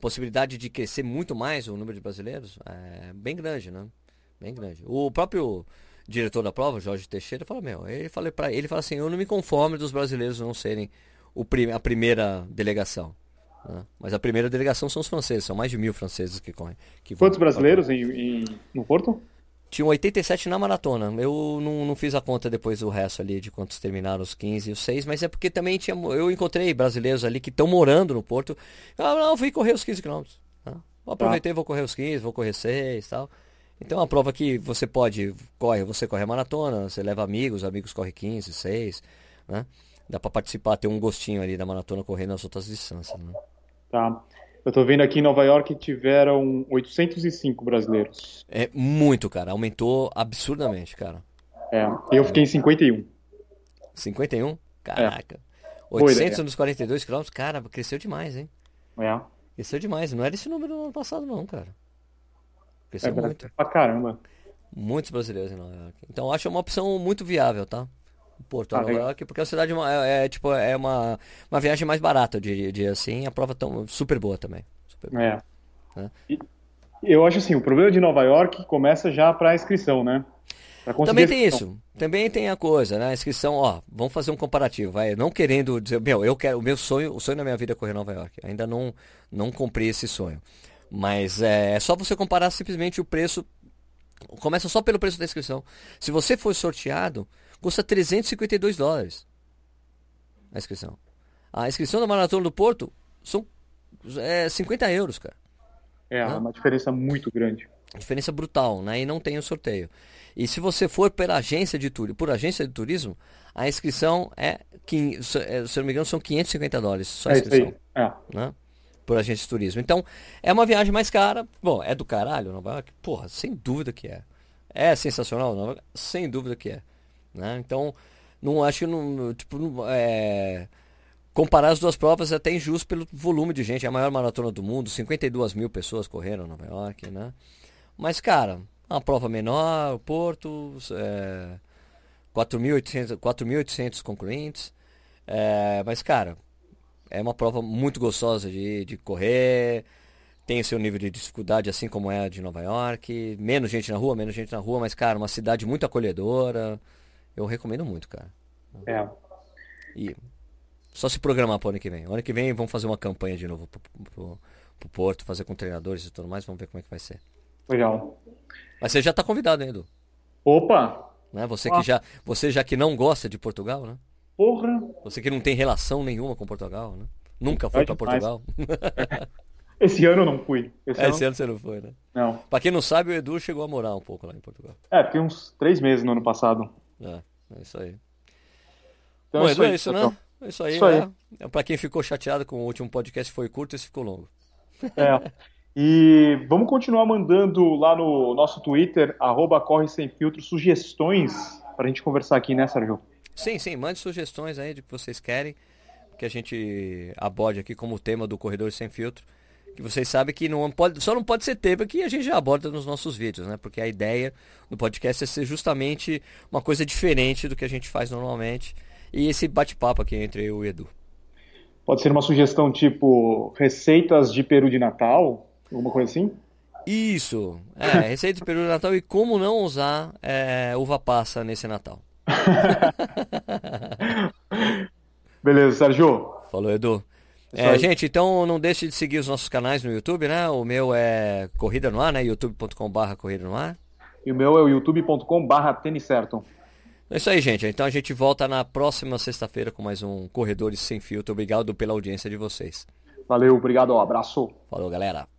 possibilidade de crescer muito mais o número de brasileiros é bem grande, né? Bem grande. O próprio diretor da prova, Jorge Teixeira, fala, meu, ele fala para ele fala assim, eu não me conformo dos brasileiros não serem o a primeira delegação. Né? Mas a primeira delegação são os franceses, são mais de mil franceses que correm. Que Quantos brasileiros em, em, no Porto? Tinha 87 na maratona. Eu não, não, fiz a conta depois do resto ali de quantos terminaram os 15 e os 6, mas é porque também tinha, eu encontrei brasileiros ali que estão morando no Porto. Ah, não, fui correr os 15 quilômetros. Tá? Aproveitei, vou correr os 15, vou correr 6 tal. Então é uma prova que você pode, corre, você corre a maratona, você leva amigos, amigos correm 15, 6, né? Dá para participar, ter um gostinho ali da maratona correndo nas outras distâncias, né? Tá. Eu tô vendo aqui em Nova York tiveram 805 brasileiros. É muito, cara. Aumentou absurdamente, cara. É. Eu fiquei em 51. 51? Caraca. É. 800 nos 42 quilômetros, cara, cresceu demais, hein? É. Cresceu demais. Não era esse número no ano passado, não, cara. Cresceu é, muito. Pra caramba. Muitos brasileiros em Nova York. Então acho uma opção muito viável, tá? Porto ah, Nova York, porque a cidade é, é, é, tipo, é uma, uma viagem mais barata, eu diria, diria assim, a prova tão super boa também. Super boa, é. Né? eu acho assim, o problema de Nova York começa já para a inscrição, né? Também tem isso. Também tem a coisa, né? A inscrição, ó, vamos fazer um comparativo, vai. Não querendo dizer, meu, eu quero, o meu sonho, o sonho da minha vida é correr Nova York. Ainda não, não cumpri esse sonho. Mas é, é só você comparar simplesmente o preço. Começa só pelo preço da inscrição. Se você for sorteado, custa 352 dólares a inscrição. A inscrição da Maratona do Porto são é, 50 euros, cara. É, né? uma diferença muito grande. Diferença brutal, né? E não tem o sorteio. E se você for pela agência de turismo, por agência de turismo, a inscrição é, é, se não me engano, são 550 dólares só a é inscrição. É, é. Né? Por agência de turismo. Então, é uma viagem mais cara. Bom, é do caralho Nova York? Porra, sem dúvida que é. É sensacional? Nova York? Sem dúvida que é. Né? Então, não acho que não, tipo, é... comparar as duas provas é até injusto pelo volume de gente. É a maior maratona do mundo, 52 mil pessoas correram em Nova York, né? Mas, cara, uma prova menor, Porto, é, 4.800 concluintes. É, mas, cara, é uma prova muito gostosa de, de correr. Tem seu nível de dificuldade, assim como é a de Nova York. Menos gente na rua, menos gente na rua, mas, cara, uma cidade muito acolhedora. Eu recomendo muito, cara. É. E só se programar para o ano que vem. O ano que vem vamos fazer uma campanha de novo pro, pro, pro Porto, fazer com treinadores e tudo mais. Vamos ver como é que vai ser. Legal. Mas você já está convidado, hein, Edu? Opa! Né? Você, que já, você já que não gosta de Portugal, né? Porra! Você que não tem relação nenhuma com Portugal, né? Nunca foi para Portugal. Esse ano eu não fui. Esse, é, ano... esse ano você não foi, né? Não. Pra quem não sabe, o Edu chegou a morar um pouco lá em Portugal. É, tem uns três meses no ano passado. É, é isso aí. Então, Bom, é Edu, é isso, né? É isso aí, isso aí. É. Pra quem ficou chateado com o último podcast foi curto, esse ficou longo. É. E vamos continuar mandando lá no nosso Twitter, arroba Corre Sem Filtro, sugestões para a gente conversar aqui, né, Sérgio? Sim, sim, mande sugestões aí de que vocês querem que a gente aborde aqui como tema do Corredor Sem Filtro. Que vocês sabem que não pode, só não pode ser tema que a gente já aborda nos nossos vídeos, né? Porque a ideia do podcast é ser justamente uma coisa diferente do que a gente faz normalmente. E esse bate-papo aqui entre eu e o Edu. Pode ser uma sugestão tipo receitas de peru de Natal, Alguma coisa assim? Isso. É, receita de peru de Natal e como não usar é, uva passa nesse Natal. Beleza, Sérgio. Falou, Edu. É, gente, então não deixe de seguir os nossos canais no YouTube, né? O meu é Corrida no Ar, né? youtube.com.br Corrida no Ar. E o meu é o youtube.com.br Tênis Certo. É isso aí, gente. Então a gente volta na próxima sexta-feira com mais um Corredores Sem Filtro. Obrigado pela audiência de vocês. Valeu, obrigado, um abraço. Falou, galera.